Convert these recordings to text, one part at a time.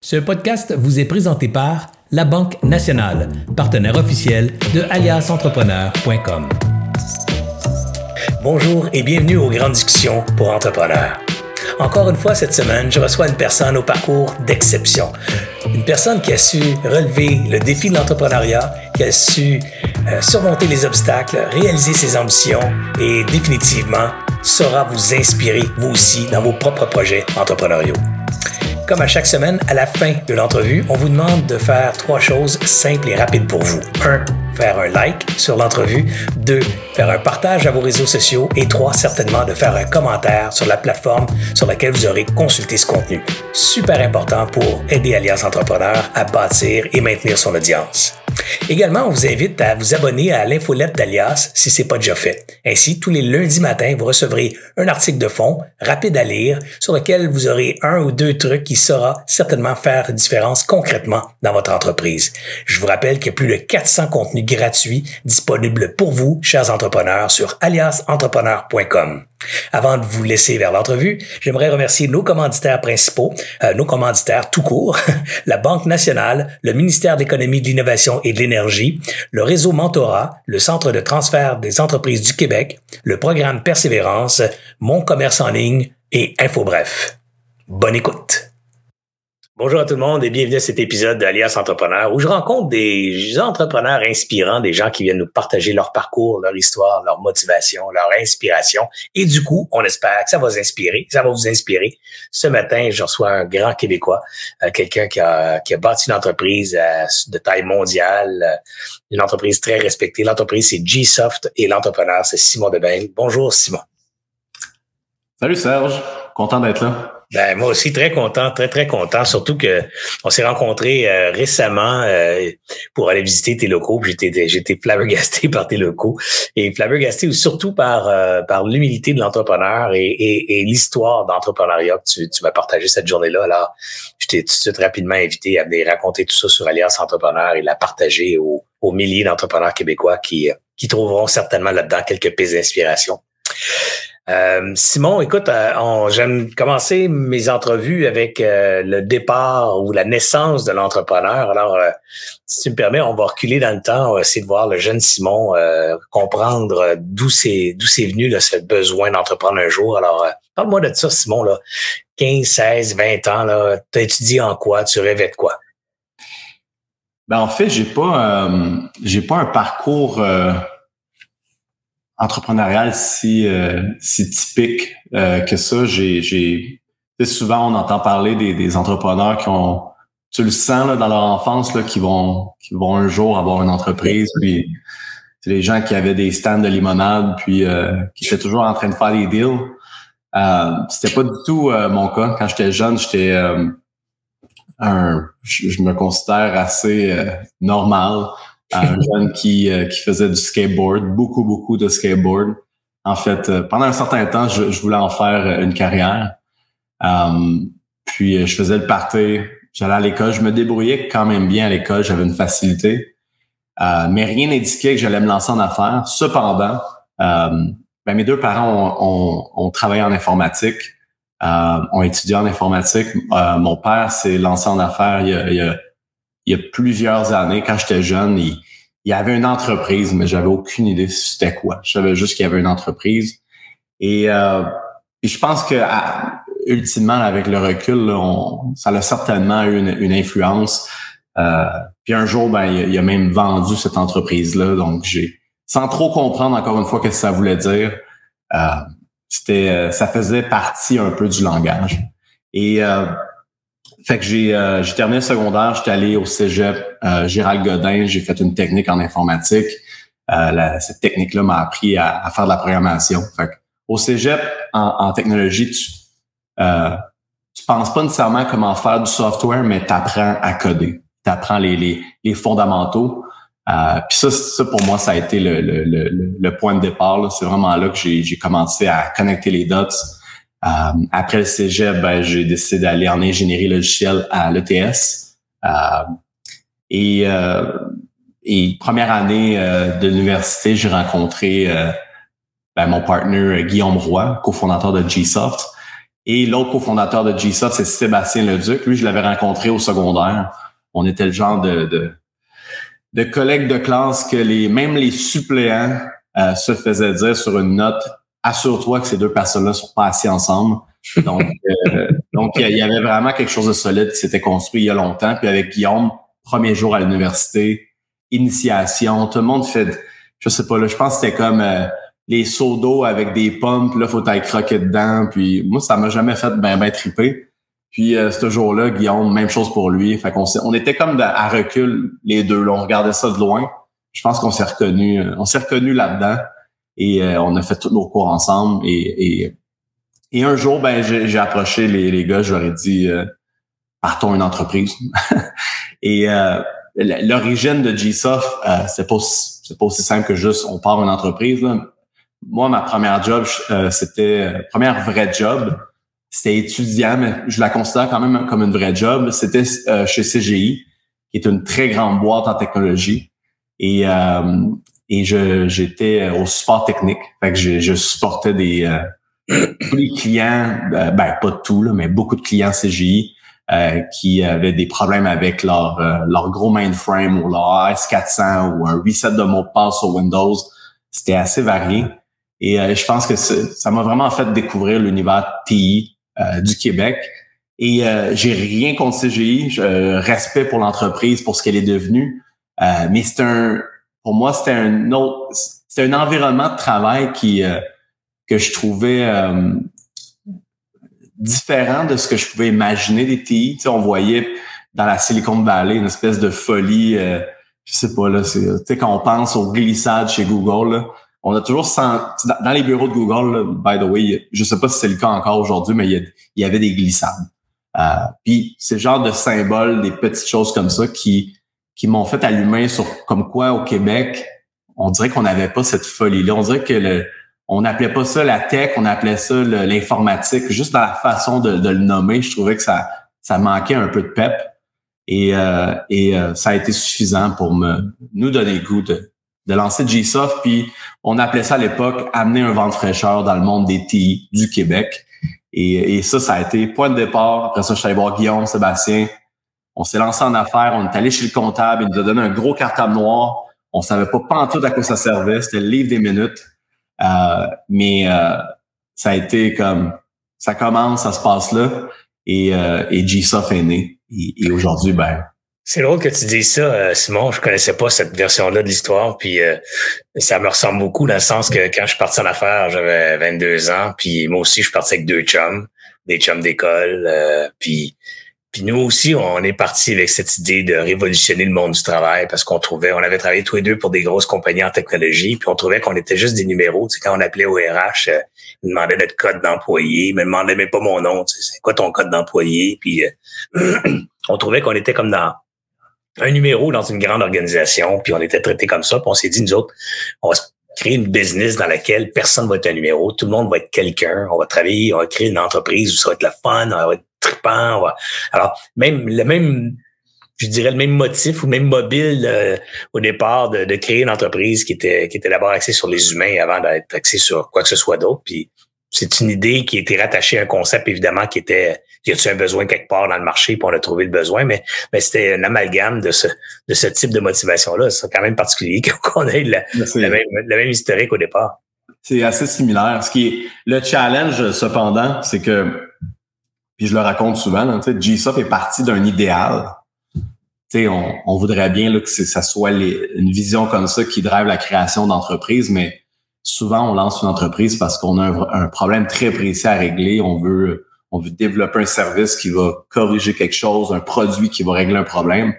Ce podcast vous est présenté par La Banque Nationale, partenaire officiel de aliasentrepreneur.com. Bonjour et bienvenue aux grandes discussions pour entrepreneurs. Encore une fois cette semaine, je reçois une personne au parcours d'exception. Une personne qui a su relever le défi de l'entrepreneuriat, qui a su euh, surmonter les obstacles, réaliser ses ambitions et définitivement saura vous inspirer vous aussi dans vos propres projets entrepreneuriaux. Comme à chaque semaine, à la fin de l'entrevue, on vous demande de faire trois choses simples et rapides pour vous. 1. Faire un like sur l'entrevue. 2. Faire un partage à vos réseaux sociaux. Et 3. Certainement de faire un commentaire sur la plateforme sur laquelle vous aurez consulté ce contenu. Super important pour aider Alliance Entrepreneur à bâtir et maintenir son audience. Également, on vous invite à vous abonner à l'infolette d'Alias si ce n'est pas déjà fait. Ainsi, tous les lundis matins, vous recevrez un article de fond rapide à lire sur lequel vous aurez un ou deux trucs qui saura certainement faire différence concrètement dans votre entreprise. Je vous rappelle qu'il y a plus de 400 contenus gratuits disponibles pour vous, chers entrepreneurs, sur aliasentrepreneur.com. Avant de vous laisser vers l'entrevue, j'aimerais remercier nos commanditaires principaux, euh, nos commanditaires tout court, la Banque nationale, le ministère de l'Économie, de l'Innovation et de l'Énergie, le réseau Mentorat, le Centre de transfert des entreprises du Québec, le programme Persévérance, Mon commerce en ligne et InfoBref. Bonne écoute. Bonjour à tout le monde et bienvenue à cet épisode d'Alias Entrepreneur où je rencontre des entrepreneurs inspirants, des gens qui viennent nous partager leur parcours, leur histoire, leur motivation, leur inspiration. Et du coup, on espère que ça va vous inspirer, ça va vous inspirer. Ce matin, je reçois un grand Québécois, euh, quelqu'un qui a, qui a bâti une entreprise euh, de taille mondiale, euh, une entreprise très respectée. L'entreprise, c'est G-Soft et l'entrepreneur, c'est Simon Debain. Bonjour, Simon. Salut Serge, content d'être là. Ben, moi aussi, très content, très, très content. Surtout que on s'est rencontrés euh, récemment euh, pour aller visiter tes locaux. J'étais, j'étais flabbergasté par tes locaux. Et flabbergasté surtout par, euh, par l'humilité de l'entrepreneur et, et, et l'histoire d'entrepreneuriat que tu, tu m'as partagé cette journée-là. Alors, je t'ai tout de suite rapidement invité à venir raconter tout ça sur Alliance Entrepreneur et la partager aux, aux milliers d'entrepreneurs québécois qui, qui trouveront certainement là-dedans quelques pistes d'inspiration. Euh, Simon, écoute, euh, j'aime commencer mes entrevues avec euh, le départ ou la naissance de l'entrepreneur. Alors, si tu me permets, on va reculer dans le temps, on va essayer de voir le jeune Simon comprendre d'où c'est d'où c'est venu là, ce besoin d'entreprendre un jour. Alors, parle-moi de ça, Simon. Là. 15, 16, 20 ans, là, as étudié en quoi? Tu rêvais de quoi? Ben, en fait, j'ai pas j'ai pas un parcours entrepreneurial si euh, si typique euh, que ça. J'ai souvent on entend parler des, des entrepreneurs qui ont tu le sens là, dans leur enfance là, qui vont qui vont un jour avoir une entreprise puis c'est les gens qui avaient des stands de limonade puis euh, qui étaient toujours en train de faire des deals. Euh, c'était pas du tout mon cas quand j'étais jeune, j'étais un je, je, me considère assez normal un jeune qui, euh, qui faisait du skateboard, beaucoup, beaucoup de skateboard. En fait, euh, pendant un certain temps, je, je, voulais en faire euh, une carrière. puis je faisais le party, j'allais à l'école, je me débrouillais quand même bien à l'école, j'avais une facilité. mais rien n'indiquait que j'allais me lancer en affaires. Cependant, ben, mes deux parents ont, ont, ont travaillé en informatique, ont étudié en informatique. mon père s'est lancé en affaires il y a, il y a il y a plusieurs années, quand j'étais jeune, il, y avait une entreprise, mais j'avais aucune idée c'était quoi. Je savais juste qu'il y avait une entreprise. Et, euh, je pense que ultimement, avec le recul, ça a certainement eu une, influence. Euh, puis un jour, ben, il, a même vendu cette entreprise-là. Donc, j'ai, sans trop comprendre encore une fois ce que ça voulait dire, euh, c'était, euh, ça faisait partie un peu du langage. Et euh, fait que j'ai euh, terminé le secondaire, j'étais allé au Cégep euh, Gérald Godin, j'ai fait une technique en informatique. Euh, cette technique-là m'a appris à, faire de la programmation. Fait que, au Cégep, en, technologie, tu euh, tu penses pas nécessairement comment faire du software, mais tu apprends à coder. Tu apprends les, les, les fondamentaux. Euh, Puis ça, ça, pour moi, ça a été le, le, le, le point de départ. C'est vraiment là que j'ai commencé à connecter les dots, euh, après le cégep, ben, j'ai décidé d'aller en ingénierie logicielle à l'ETS. Euh, et, euh, et première année de l'université, j'ai rencontré ben, mon partenaire Guillaume Roy, cofondateur de Gsoft. Et l'autre cofondateur de GSoft, c'est Sébastien Leduc. Lui, je l'avais rencontré au secondaire. On était le genre de, de, de collègues de classe que les même les suppléants euh, se faisaient dire sur une note assure-toi que ces deux personnes-là sont pas assis ensemble. Donc, euh, donc il y avait vraiment quelque chose de solide qui s'était construit il y a longtemps. Puis avec Guillaume, premier jour à l'université, initiation, tout le monde fait, je sais pas là, je pense que c'était comme euh, les seaux d'eau avec des pompes, là faut aller croquer dedans. Puis moi, ça m'a jamais fait ben ben triper. Puis euh, ce jour-là, Guillaume, même chose pour lui. Fait qu'on on était comme à recul les deux. Là, on regardait ça de loin. Je pense qu'on s'est reconnu, on s'est reconnu là-dedans et on a fait tous nos cours ensemble et, et et un jour, ben, j'ai approché les, les gars, je leur ai dit euh, partons une entreprise. et euh, l'origine de GSoft, euh, c'est pas c'est pas aussi simple que juste on part une entreprise. Moi, ma première job, euh, c'était euh, première vraie job, c'était étudiant, mais je la considère quand même comme une vraie job. C'était chez CGI, qui est une très grande boîte en technologie. Et et je j'étais au support technique. Fait que je, je supportais des tous les clients, euh, ben pas tout, là, mais beaucoup de clients CGI euh, qui avaient des problèmes avec leur, euh, leur gros mainframe ou leur AS400 ou un reset de mot de passe sur Windows. C'était assez varié. Et je pense que ça m'a vraiment fait découvrir l'univers TI du Québec. Et j'ai rien contre CGI. Respect pour l'entreprise, pour ce qu'elle est devenue. mais c'est un, pour moi, c'était un autre, c'était un environnement de travail qui que je trouvais euh, différent de ce que je pouvais imaginer des TI. Tu sais, on voyait dans la Silicon Valley une espèce de folie. Euh, je sais pas là, tu sais quand on pense aux glissades chez Google, là, on a toujours senti, dans les bureaux de Google, by the way, je sais pas si c'est le cas encore aujourd'hui, mais il y, avait des glissades. Euh, puis c'est le genre de symbole, des petites choses comme ça qui qui m'ont fait allumer sur comme quoi au Québec, on dirait qu'on n'avait pas cette folie-là. On dirait que le, on n'appelait pas ça la tech, on appelait ça l'informatique. Juste dans la façon de, le nommer, je trouvais que ça, ça manquait un peu de pep. Et, euh, et euh, ça a été suffisant pour me nous donner le goût de, de lancer GSoft. Puis on appelait ça à l'époque amener un vent de fraîcheur dans le monde des TI du Québec. Et, et ça, ça a été point de départ. Après ça, je suis allé voir Guillaume, Sébastien. On s'est lancé en affaires, on est allé chez le comptable, il nous a donné un gros cartable noir. On savait pas tout à quoi ça servait, c'était le livre des minutes. Euh, mais euh, ça a été comme ça commence, ça se passe là, et, euh, et GSoft est né. Et, aujourd'hui, ben. C'est drôle que tu dises ça, Simon. Je connaissais pas cette version-là de l'histoire, puis ça me ressemble beaucoup dans le sens que quand je suis parti en affaires, j'avais 22 ans, puis moi aussi, je suis parti avec deux chums, des chums d'école, puis puis nous aussi, on est parti avec cette idée de révolutionner le monde du travail parce qu'on trouvait, on avait travaillé tous les deux pour des grosses compagnies en technologie, puis on trouvait qu'on était juste des numéros. Tu sais, quand on appelait au RH, euh, ils demandaient notre code d'employé, ils demandaient même pas mon nom. Tu sais, c'est quoi ton code d'employé? Puis euh, on trouvait qu'on était comme dans un numéro dans une grande organisation, puis on était traité comme ça. Puis on s'est dit nous autres, on va créer une business dans laquelle personne va être un numéro, tout le monde va être quelqu'un. On va travailler, on va créer une entreprise où ça va être le fun, on va être trippant. Alors, même le même, je dirais le même motif ou même mobile euh, au départ de, créer une entreprise qui était qui était d'abord axée sur les humains avant d'être axée sur quoi que ce soit d'autre. Puis c'est une idée qui était rattachée à un concept évidemment qui était y a-t-il un besoin quelque part dans le marché puis on a trouvé le besoin? Mais mais c'était un amalgame de ce de ce type de motivation là c'est quand même particulier qu'on ait la, la, même, la même historique au départ c'est assez similaire ce qui est le challenge cependant c'est que puis je le raconte souvent, GSoft est parti d'un idéal. on, on voudrait bien là, que ça soit une vision comme ça qui drive la création d'entreprises, mais souvent on lance une entreprise parce qu'on a un, problème très précis à régler. On veut, on veut développer un service qui va corriger quelque chose, un produit qui va régler un problème.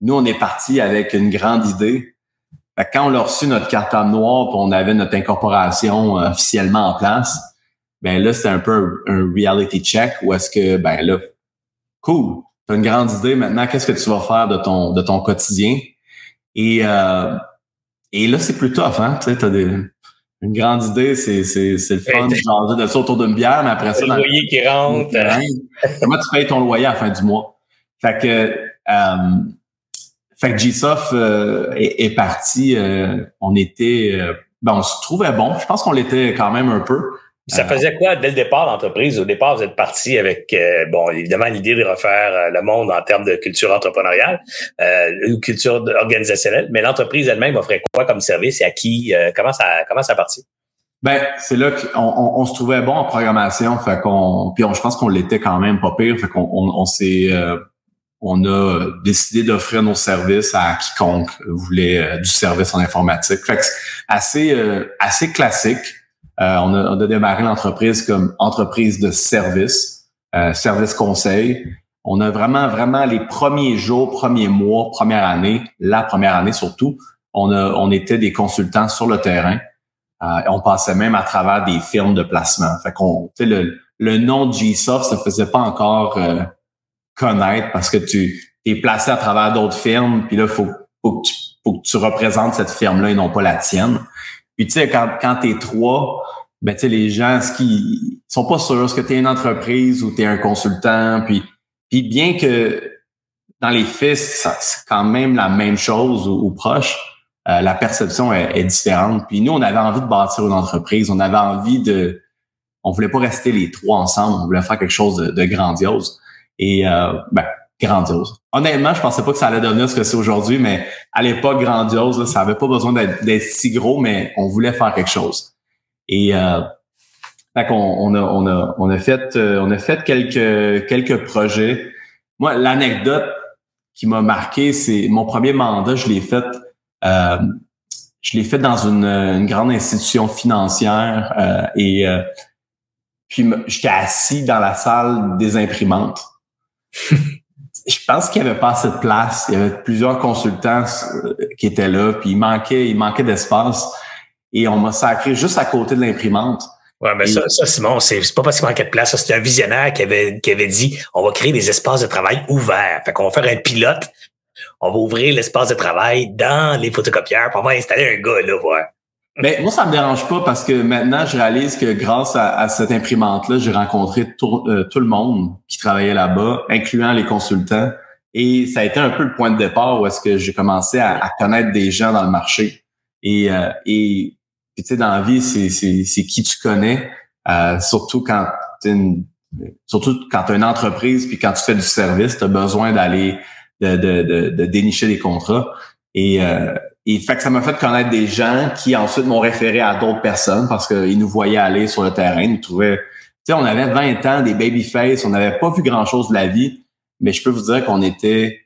Nous, on est parti avec une grande idée. quand on a reçu notre carte noire, on avait notre incorporation euh, officiellement en place, ben là, c'est un peu un, reality check où est-ce que, ben là, cool, tu as une grande idée, maintenant, qu'est-ce que tu vas faire de ton, de ton quotidien? Et, euh, et là, c'est plus tough, hein? Tu sais, une grande idée, c'est, c'est, c'est le fun de jaser de ça autour d'une bière, mais après ça... Le loyer qui rentre. Comment tu payes ton loyer à la fin du mois? Fait que, euh, fait que GSoft euh, est, est, parti, euh, on était, euh, ben on se trouvait bon, je pense qu'on l'était quand même un peu, Ça faisait quoi dès le départ l'entreprise? Au départ, vous êtes parti avec, euh, bon, évidemment, l'idée de refaire euh, le monde en termes de culture entrepreneuriale euh, ou culture organisationnelle, mais l'entreprise elle-même offrait quoi comme service et à qui? comment ça comment ça a parti? Ben, c'est là qu'on on, se trouvait bon en programmation, fait qu'on, puis je pense qu'on l'était quand même pas pire, fait qu'on on, s'est, on a décidé d'offrir nos services à quiconque voulait du service en informatique. Fait que assez assez classique. Euh, on, a, démarré l'entreprise comme entreprise de service, euh, service conseil. On a vraiment, vraiment les premiers jours, premiers mois, première année, la première année surtout, on, était des consultants sur le terrain. Euh, on passait même à travers des firmes de placement. Fait le, le nom G-Soft ne faisait pas encore euh, connaître parce que tu es placé à travers d'autres firmes, puis là, faut, faut, faut que tu représentes cette firme-là et non pas la tienne. Puis tu sais, quand, quand tu es trois, ben tu sais, les gens, ce qui sont pas sûrs, ce que tu es une entreprise ou tu es un consultant, puis, puis bien que dans les faits, c'est quand même la même chose ou, proche, euh, la perception est, différente. Puis nous, on avait envie de bâtir une entreprise, on avait envie de... On voulait pas rester les trois ensemble, on voulait faire quelque chose de, grandiose. Et euh, ben, grandiose. Honnêtement, je pensais pas que ça allait devenir ce que c'est aujourd'hui, mais à l'époque, grandiose, ça avait pas besoin d'être si gros, mais on voulait faire quelque chose. Et euh, on, a, on, a, on a fait euh, on a fait quelques quelques projets. Moi, l'anecdote qui m'a marqué, c'est mon premier mandat, je l'ai fait euh, je l'ai fait dans une, grande institution financière euh, et puis j'étais assis dans la salle des imprimantes. je pense qu'il y avait pas assez de place. Il y avait plusieurs consultants euh, qui étaient là, puis il manquait, il manquait d'espace. Et on m'a sacré juste à côté de l'imprimante. Ouais, mais ça, ça, Simon, c'est pas parce qu'il manquait de place. C'était un visionnaire qui avait, qui avait dit on va créer des espaces de travail ouverts. Fait qu'on va faire un pilote. On va ouvrir l'espace de travail dans les photocopieurs. Puis on va installer un gars là, voir. Mais moi, ça me dérange pas parce que maintenant, je réalise que grâce à, cette imprimante-là, j'ai rencontré tout, euh, tout, le monde qui travaillait là-bas, incluant les consultants. Et ça a été un peu le point de départ où est-ce que j'ai commencé à, connaître des gens dans le marché. Et, euh, et tu sais, dans la vie, c'est, qui tu connais, euh, surtout quand tu une, surtout quand tu as une entreprise puis quand tu fais du service, tu as besoin d'aller de, de, de, dénicher des contrats. Et, euh, et fait que ça m'a fait connaître des gens qui ensuite m'ont référé à d'autres personnes parce qu'ils nous voyaient aller sur le terrain, ils nous trouvaient. Tu sais, on avait 20 ans, des babyface, on n'avait pas vu grand-chose de la vie, mais je peux vous dire qu'on était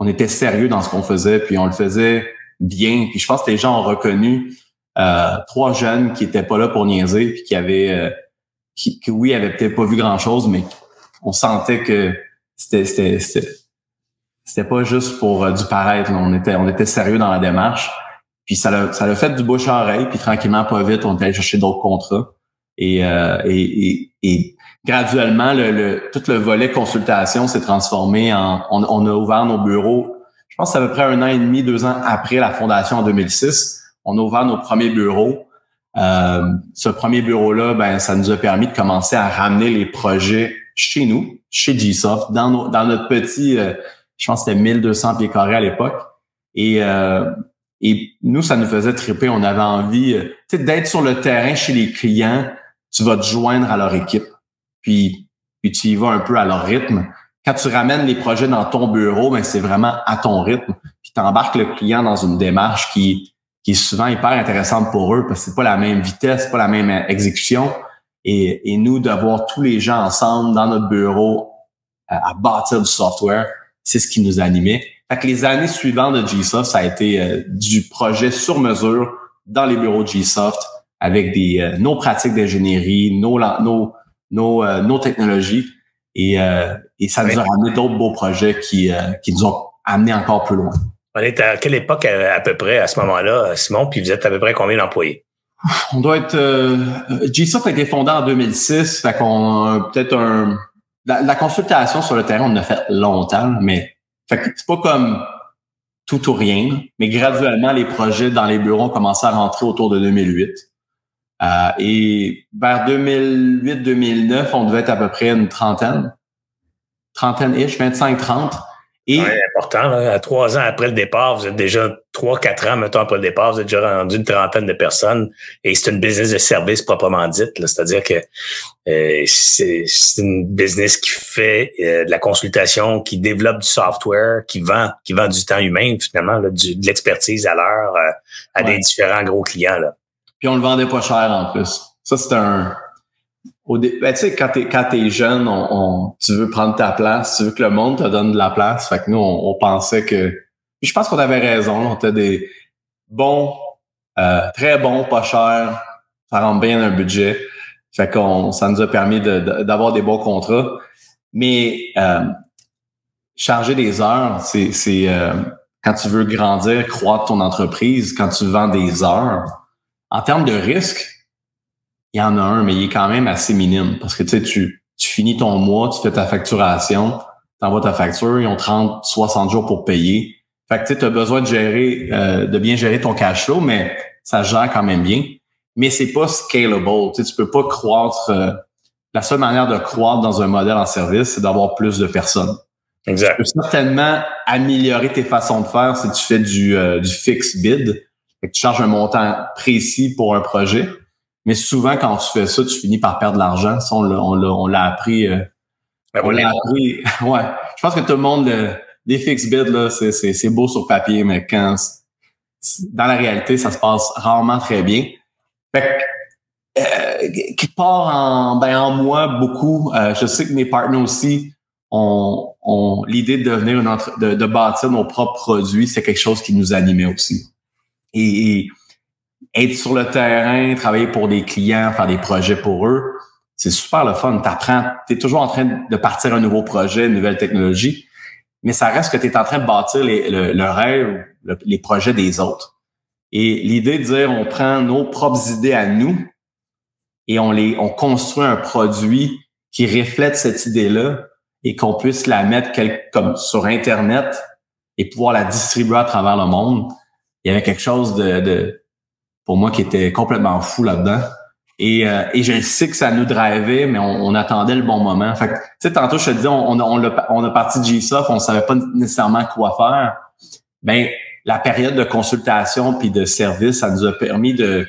on était sérieux dans ce qu'on faisait, puis on le faisait bien. Puis je pense que les gens ont reconnu euh, trois jeunes qui étaient pas là pour niaiser, puis qui avaient euh, qui, oui, avaient peut-être pas vu grand-chose, mais on sentait que c'était c'était pas juste pour euh, du paraître. On était on était sérieux dans la démarche. Puis ça l'a ça fait du bouche à oreille. Puis tranquillement, pas vite, on est allé chercher d'autres contrats. Et, euh, et, et, graduellement, le, le, tout le volet consultation s'est transformé en on, on, a ouvert nos bureaux. Je pense à peu près un an et demi, deux ans après la fondation en 2006. On a ouvert nos premiers bureaux. Euh, ce premier bureau-là, ben, ça nous a permis de commencer à ramener les projets chez nous, chez Gsoft, dans, nos, dans notre petit je pense que c'était 1200 pieds carrés à l'époque. Et, euh, et nous, ça nous faisait triper. On avait envie euh, d'être sur le terrain chez les clients. Tu vas te joindre à leur équipe. Puis, puis tu y vas un peu à leur rythme. Quand tu ramènes les projets dans ton bureau, ben c'est vraiment à ton rythme. Puis tu embarques le client dans une démarche qui, qui est souvent hyper intéressante pour eux parce que c'est pas la même vitesse, pas la même exécution. Et, et nous, d'avoir tous les gens ensemble dans notre bureau à bâtir du software, c'est ce qui nous animait. Fait que les années suivantes de Gsoft, ça a été euh, du projet sur mesure dans les bureaux de Gsoft avec des euh, nos pratiques d'ingénierie, nos nos nos, euh, nos technologies et, et ça nous a ramené d'autres beaux projets qui qui nous ont amenés encore plus loin. On est à quelle époque à, peu près à ce moment-là, Simon, puis vous êtes à peu près combien d'employés? On doit être Gsoft a été fondé en 2006, fait qu'on peut-être un la, consultation sur le terrain, on a fait longtemps, mais c'est pas comme tout ou rien, mais graduellement, les projets dans les bureaux ont commencé à rentrer autour de 2008. Euh, et vers 2008-2009, on devait être à peu près une trentaine, trentaine-ish, 25-30. Et important. À trois ans après le départ, vous êtes déjà trois, quatre ans, mettons, après le départ, vous êtes déjà rendu une trentaine de personnes. Et c'est une business de service proprement dite. C'est-à-dire que euh, c'est une business qui fait euh, de la consultation, qui développe du software, qui vend, qui vend du temps humain, finalement, là, de l'expertise à l'heure euh, à des différents gros clients. Là. Puis on le vendait pas cher en plus. Ça, c'est un au ben, tu sais, quand t'es, quand t'es jeune, on, tu veux prendre ta place, tu veux que le monde te donne de la place. Fait que nous, on, pensait que... je pense qu'on avait raison. On était des bons, euh, très bons, pas chers. Ça rentre bien un budget. Fait qu'on, ça nous a permis d'avoir des bons contrats. Mais euh, charger des heures, c'est, c'est euh, quand tu veux grandir, croître ton entreprise, quand tu vends des heures. En termes de risque, il y en a un, mais il est quand même assez minime parce que tu sais, tu, tu finis ton mois, tu fais ta facturation, tu envoies ta facture, ils ont 30, 60 jours pour payer. Fait que tu as besoin de gérer, euh, de bien gérer ton cash flow, mais ça gère quand même bien. Mais c'est pas scalable. Tu sais, tu peux pas croître. Euh, la seule manière de croître dans un modèle en service, c'est d'avoir plus de personnes. Exact. Tu peux certainement améliorer tes façons de faire si tu fais du, euh, du fixed bid. Que tu charges un montant précis pour un projet. Mais souvent, quand tu fais ça, tu finis par perdre de l'argent. Ça, on l'a appris. Euh, ben, on l'a appris. ouais. Je pense que tout le monde, le, les fixed bids, là, c'est beau sur papier, mais quand dans la réalité, ça se passe rarement très bien. Fait que, euh, qui part en, ben, en moi beaucoup. Euh, je sais que mes partenaires aussi ont, ont l'idée de devenir une entre, de, de bâtir nos propres produits. C'est quelque chose qui nous animait aussi. et être sur le terrain, travailler pour des clients, faire des projets pour eux, c'est super le fun. T'apprends, es toujours en train de partir un nouveau projet, une nouvelle technologie, mais ça reste que tu es en train de bâtir le, rêve, les projets des autres. Et l'idée de dire, on prend nos propres idées à nous et on les, on construit un produit qui reflète cette idée-là et qu'on puisse la mettre comme sur Internet et pouvoir la distribuer à travers le monde. Il y avait quelque chose de, de pour moi qui était complètement fou là-dedans. Et, euh, et je sais que ça nous drivait, mais on, on attendait le bon moment. Fait tu sais, tantôt, je te disais, on, on, a, on a parti de GSoft, on savait pas nécessairement quoi faire. Ben, la période de consultation puis de service, ça nous a permis de,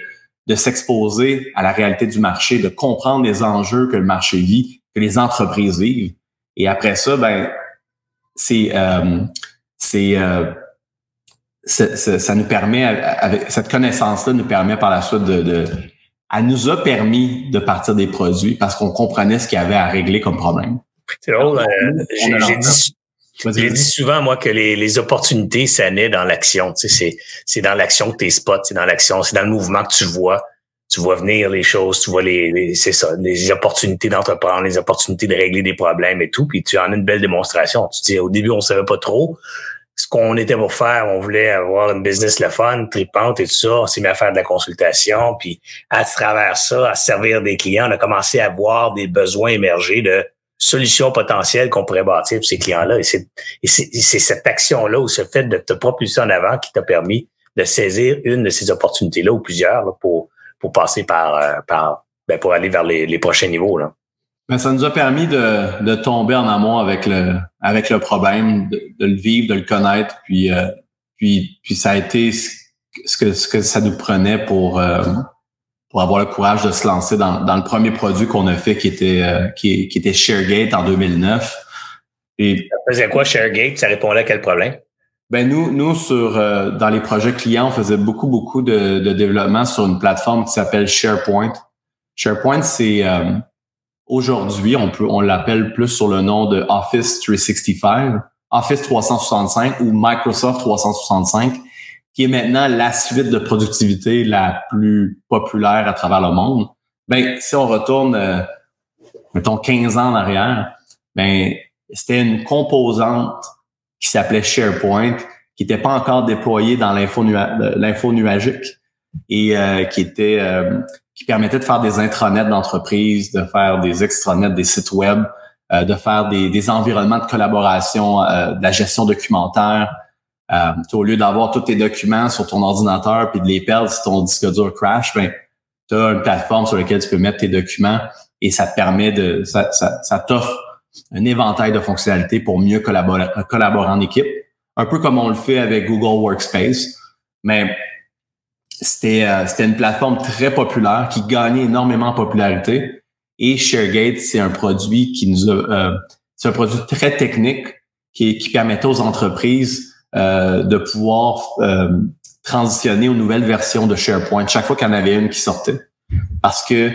de s'exposer à la réalité du marché, de comprendre les enjeux que le marché vit, que les entreprises vivent. Et après ça, ben, c'est euh, c'est euh, ça, nous permet, avec cette connaissance-là, nous permet par la suite de, de, elle nous a permis de partir des produits parce qu'on comprenait ce qu'il y avait à régler comme problème. C'est drôle. Euh, j'ai dit, j'ai dit souvent, moi, que les, les opportunités, ça naît dans l'action. Tu sais, c'est dans l'action que tes spots, c'est dans l'action, c'est dans le mouvement que tu vois. Tu vois venir les choses, tu vois les, les c'est ça, les opportunités d'entreprendre, les opportunités de régler des problèmes et tout. Puis tu en as une belle démonstration. Tu dis, au début, on savait pas trop ce qu'on était pour faire, on voulait avoir une business le fun, tripante et tout ça. On s'est mis à faire de la consultation, puis à travers ça, à servir des clients, on a commencé à voir des besoins émerger de solutions potentielles qu'on pourrait bâtir pour ces clients-là. Et c'est, cette action-là ou ce fait de te propulser en avant qui t'a permis de saisir une de ces opportunités-là ou plusieurs pour, pour passer par, euh, par ben pour aller vers les, les prochains niveaux. Là. Mais ça nous a permis de, de tomber en amont avec le, avec le problème, de, de le vivre, de le connaître, puis, euh, puis, puis ça a été ce que, ce que ça nous prenait pour, euh, pour avoir le courage de se lancer dans, dans le premier produit qu'on a fait qui était, euh, qui, qui était ShareGate en 2009. Et, ça faisait quoi ShareGate? Ça répondait à quel problème? Ben nous, nous sur dans les projets clients, on faisait beaucoup, beaucoup de, de développement sur une plateforme qui s'appelle SharePoint. SharePoint, c'est Aujourd'hui, on peut, on l'appelle plus sur le nom de Office 365, Office 365 ou Microsoft 365, qui est maintenant la suite de productivité la plus populaire à travers le monde. Ben, si on retourne, euh, mettons 15 ans en arrière, ben, c'était une composante qui s'appelait SharePoint, qui n'était pas encore déployée dans l'info nuagique et euh, qui était euh, qui permettait de faire des intranets d'entreprise, de faire des extranets des sites web, euh, de faire des, des, environnements de collaboration, euh, de la gestion documentaire. Euh, au lieu d'avoir tous tes documents sur ton ordinateur puis de les perdre si ton disque dur crash, ben, tu as une plateforme sur laquelle tu peux mettre tes documents et ça te permet de ça, ça, ça t'offre un éventail de fonctionnalités pour mieux collaborer, collaborer en équipe, un peu comme on le fait avec Google Workspace. Mais c'était euh, c'était une plateforme très populaire qui gagnait énormément en popularité. Et ShareGate, c'est un produit qui nous a, euh, c'est un produit très technique qui, qui permettait aux entreprises euh, de pouvoir euh, transitionner aux nouvelles versions de SharePoint chaque fois qu'il y en avait une qui sortait. Parce que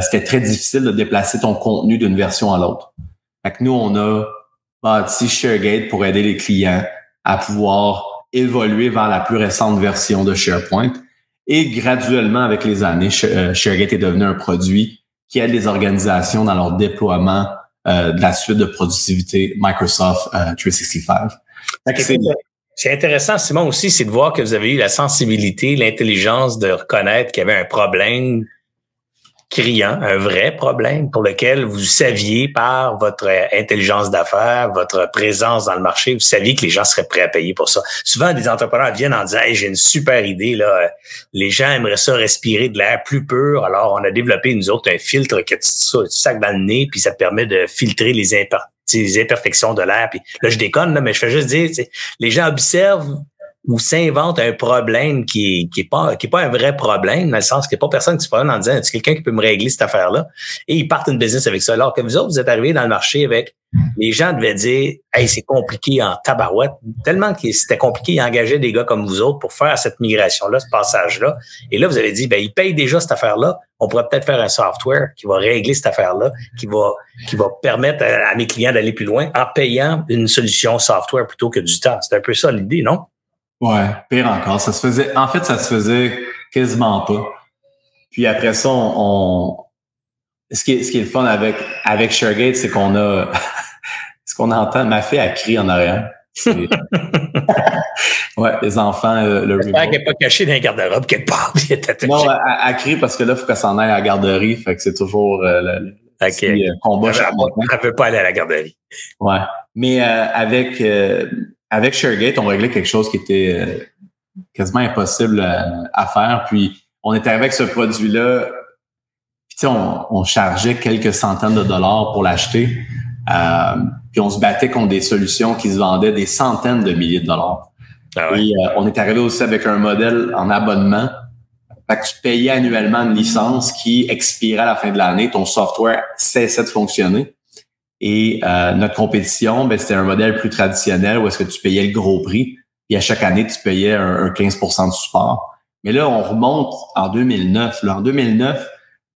c'était très difficile de déplacer ton contenu d'une version à l'autre. Fait que nous, on a bâti ShareGate pour aider les clients à pouvoir évoluer vers la plus récente version de SharePoint. Et graduellement, avec les années, euh, ShareGate est devenu un produit qui aide les organisations dans leur déploiement euh, de la suite de productivité Microsoft 365. Euh, c'est intéressant, Simon, aussi, c'est de voir que vous avez eu la sensibilité, l'intelligence de reconnaître qu'il y avait un problème criant, un vrai problème pour lequel vous saviez par votre intelligence d'affaires, votre présence dans le marché, vous saviez que les gens seraient prêts à payer pour ça. Souvent, des entrepreneurs viennent en disant hey, j'ai une super idée, là. les gens aimeraient ça respirer de l'air plus pur. Alors, on a développé, nous autres, un filtre que tu, sacs dans le nez, puis ça permet de filtrer les, imperfections de l'air. Là, je déconne, là, mais je fais juste dire, les gens observent ou s'invente un problème qui est, qui pas qui est pas un vrai problème dans le sens qu'il n'y a pas personne qui se promène en disant c'est quelqu'un qui peut me régler cette affaire là et ils partent une business avec ça. Alors que vous autres vous êtes arrivés dans le marché avec les gens devaient dire hey c'est compliqué en tabarouette tellement que c'était compliqué d'engager des gars comme vous autres pour faire cette migration là ce passage là et là vous avez dit ben ils payent déjà cette affaire là on pourrait peut-être faire un software qui va régler cette affaire là qui va qui va permettre à mes clients d'aller plus loin en payant une solution software plutôt que du temps. C'est un peu ça l'idée non? Ouais, pire encore. Ça se faisait. En fait, ça se faisait quasiment pas. Puis après ça, on, ce qui est ce qui est le fun avec avec ShareGate, c'est qu'on a ce qu'on entend. Ma fille a crié en arrière. ouais, les enfants. Euh, le J'espère qu'elle n'est pas cachée dans la garde-robe quelque part. non, elle, elle, crie parce que là, il faut qu'elle s'en aille à la garderie. Fait que c'est toujours euh, le, okay. Euh, combat. Elle ne peut pas aller à la garderie. Ouais. Mais euh, avec avec ShareGate, on réglait quelque chose qui était euh, quasiment impossible à, faire. Puis on était avec ce produit-là. Puis on, on chargeait quelques centaines de dollars pour l'acheter. Euh, puis on se battait contre des solutions qui se vendaient des centaines de milliers de dollars. Ah Et euh, on est arrivé aussi avec un modèle en abonnement. Fait que tu payais annuellement une licence qui expirait à la fin de l'année. Ton software cessait de fonctionner. Et euh, notre compétition, ben, c'était un modèle plus traditionnel où est-ce que tu payais le gros prix, puis à chaque année, tu payais un, 15% de support. Mais là, on remonte en 2009. Là, en 2009,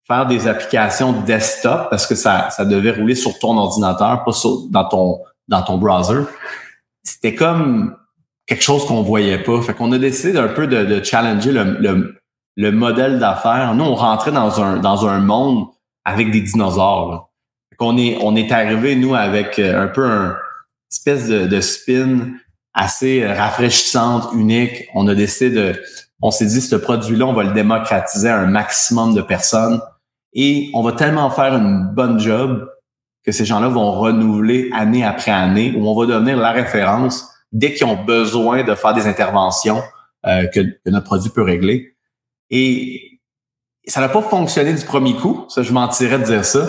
faire des applications desktop, parce que ça, ça devait rouler sur ton ordinateur, pas dans ton dans ton browser, c'était comme quelque chose qu'on voyait pas. Fait qu'on a décidé un peu de, de challenger le, le, le modèle d'affaires. Nous, on rentrait dans un, dans un monde avec des dinosaures. Là qu'on est, on est arrivé, nous, avec euh, un peu un espèce de, spin assez rafraîchissante, unique. On a décidé de, on s'est dit, ce produit-là, on va le démocratiser à un maximum de personnes et on va tellement faire une bonne job que ces gens-là vont renouveler année après année où on va devenir la référence dès qu'ils ont besoin de faire des interventions euh, que, que, notre produit peut régler. Et ça n'a pas fonctionné du premier coup, ça je mentirais de dire ça,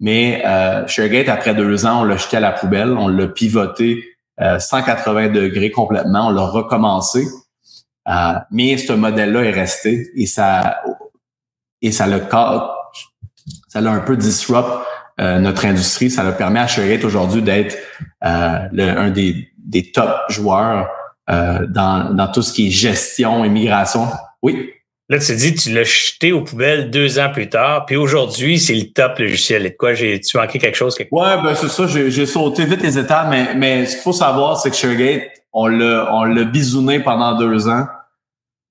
mais euh, après deux ans, on l'a jeté à la poubelle, on l'a pivoté 180 euh, degrés complètement, on l'a recommencé. Euh, mais ce modèle-là est resté et ça et ça l'a ça l'a un peu disrupt euh, notre industrie. Ça l'a permis à ShareGate aujourd'hui d'être un des, des top joueurs dans, dans tout ce qui est gestion et migration. Oui? Là, tu dis, tu l'as jeté aux poubelles deux ans plus tard, puis aujourd'hui, c'est le top logiciel. Et de quoi, j'ai-tu manqué quelque chose? Quelque ouais, ben c'est ça, j'ai sauté vite les étapes, mais, mais ce qu'il faut savoir, c'est que ShareGate, on l'a, on l'a bisouné pendant deux ans.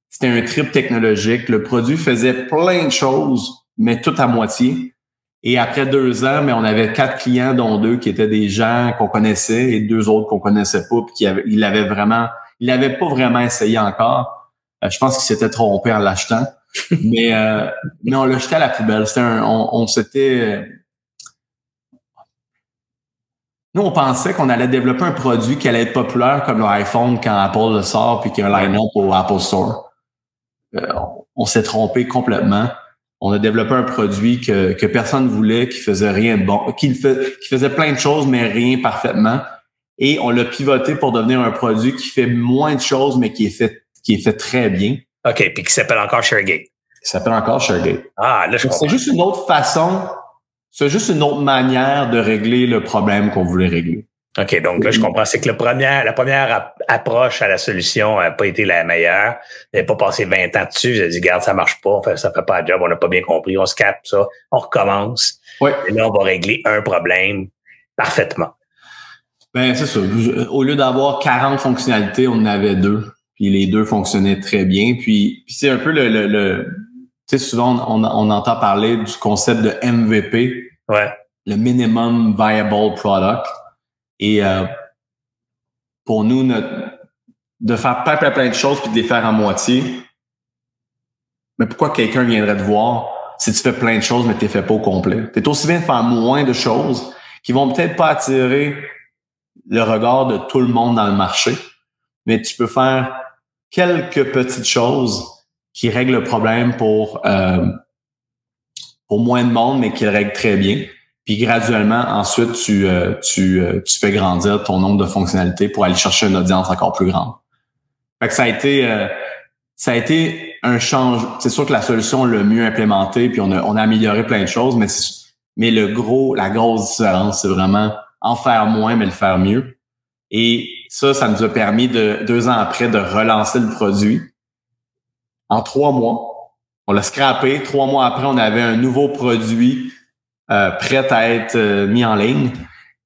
C'était un trip technologique. Le produit faisait plein de choses, mais tout à moitié. Et après deux ans, mais on avait quatre clients, dont deux qui étaient des gens qu'on connaissait et deux autres qu'on connaissait pas, puis qui avaient, il avait vraiment, il avait pas vraiment essayé encore. Euh, je pense qu'il s'était trompé en l'achetant. mais, euh, mais on l'a jeté à la poubelle. C'était un, on, on s'était. Euh, nous, on pensait qu'on allait développer un produit qui allait être populaire comme l'iPhone quand Apple le sort puis qu'il y a un line-up au Apple Store. on, s'est trompé complètement. on a développé un produit que, que personne voulait, qui faisait rien de bon, qui, qui faisait plein de choses, mais rien parfaitement. Et on l'a pivoté pour devenir un produit qui fait moins de choses, mais qui est fait, qui est fait très bien. OK, puis qui s'appelle encore ShareGate. Qui s'appelle encore ShareGate. Ah, là, je C'est juste une autre façon, c'est juste une autre manière de régler le problème qu'on voulait régler. OK, donc là, je comprends. C'est que le premier, la première approche à la solution n'a pas été la meilleure. Vous n'avez pas passé 20 ans dessus. J'ai dit, garde, ça marche pas, ça fait pas le job, on n'a pas bien compris, on se capte ça, on recommence. Oui. Et là, on va régler un problème parfaitement. Ben, c'est ça. Au lieu d'avoir 40 fonctionnalités, on en avait deux. Puis les deux fonctionnaient très bien. Puis, puis c'est un peu le, le, le tu sais, souvent on, on, entend parler du concept de MVP. Ouais. Le minimum viable product. Et euh, pour nous, notre, de faire plein, plein, plein de choses puis de les faire à moitié, mais pourquoi quelqu'un viendrait te voir si tu fais plein de choses mais tu les fais pas au complet? Tu es aussi bien de faire moins de choses qui vont peut-être pas attirer le regard de tout le monde dans le marché, mais tu peux faire quelques petites choses qui règlent le problème pour, euh, moins de monde, mais qui le règlent très bien. Puis graduellement, ensuite, tu, euh, tu, euh, tu fais grandir ton nombre de fonctionnalités pour aller chercher une audience encore plus grande. Fait que ça a été, euh, ça a été un change. C'est sûr que la solution le mieux implémentée, puis on a, on a amélioré plein de choses, mais, mais le gros, la grosse différence, c'est vraiment en faire moins, mais le faire mieux. Et ça, ça nous a permis de, deux ans après, de relancer le produit en trois mois. On l'a scrappé. Trois mois après, on avait un nouveau produit euh, prêt à être euh, mis en ligne.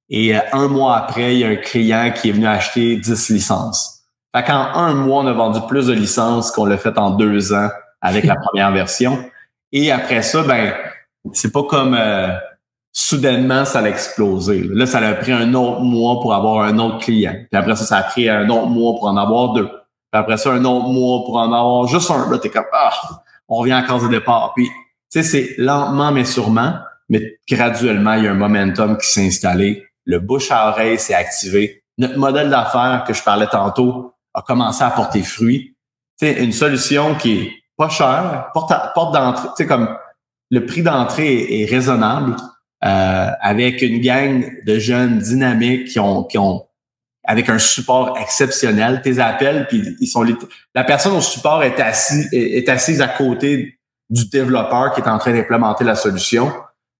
Et euh, un mois après, il y a un client qui est venu acheter 10 licences. Fait qu'en un mois, on a vendu plus de licences qu'on l'a fait en deux ans avec la première version. Et après ça, ben, c'est pas comme soudainement, ça a explosé. Là, ça a pris un autre mois pour avoir un autre client. Puis après ça, ça a pris un autre mois pour en avoir deux. Puis après ça, un autre mois pour en avoir juste un. Là, t'es comme, ah, on revient à cause de départ. Puis, tu sais, c'est lentement mais sûrement mais graduellement, il y a un momentum qui s'est installé. Le bouche à oreille s'est activé. Notre modèle d'affaires que je parlais tantôt a commencé à porter fruit. C'est une solution qui est pas chère, porte, porte d'entrée, tu sais, comme le prix d'entrée est, raisonnable, euh, avec une gang de jeunes dynamiques qui ont, qui ont, avec un support exceptionnel. Tes appels, puis ils sont la personne au support est assise, est assise à côté du développeur qui est en train d'implémenter la solution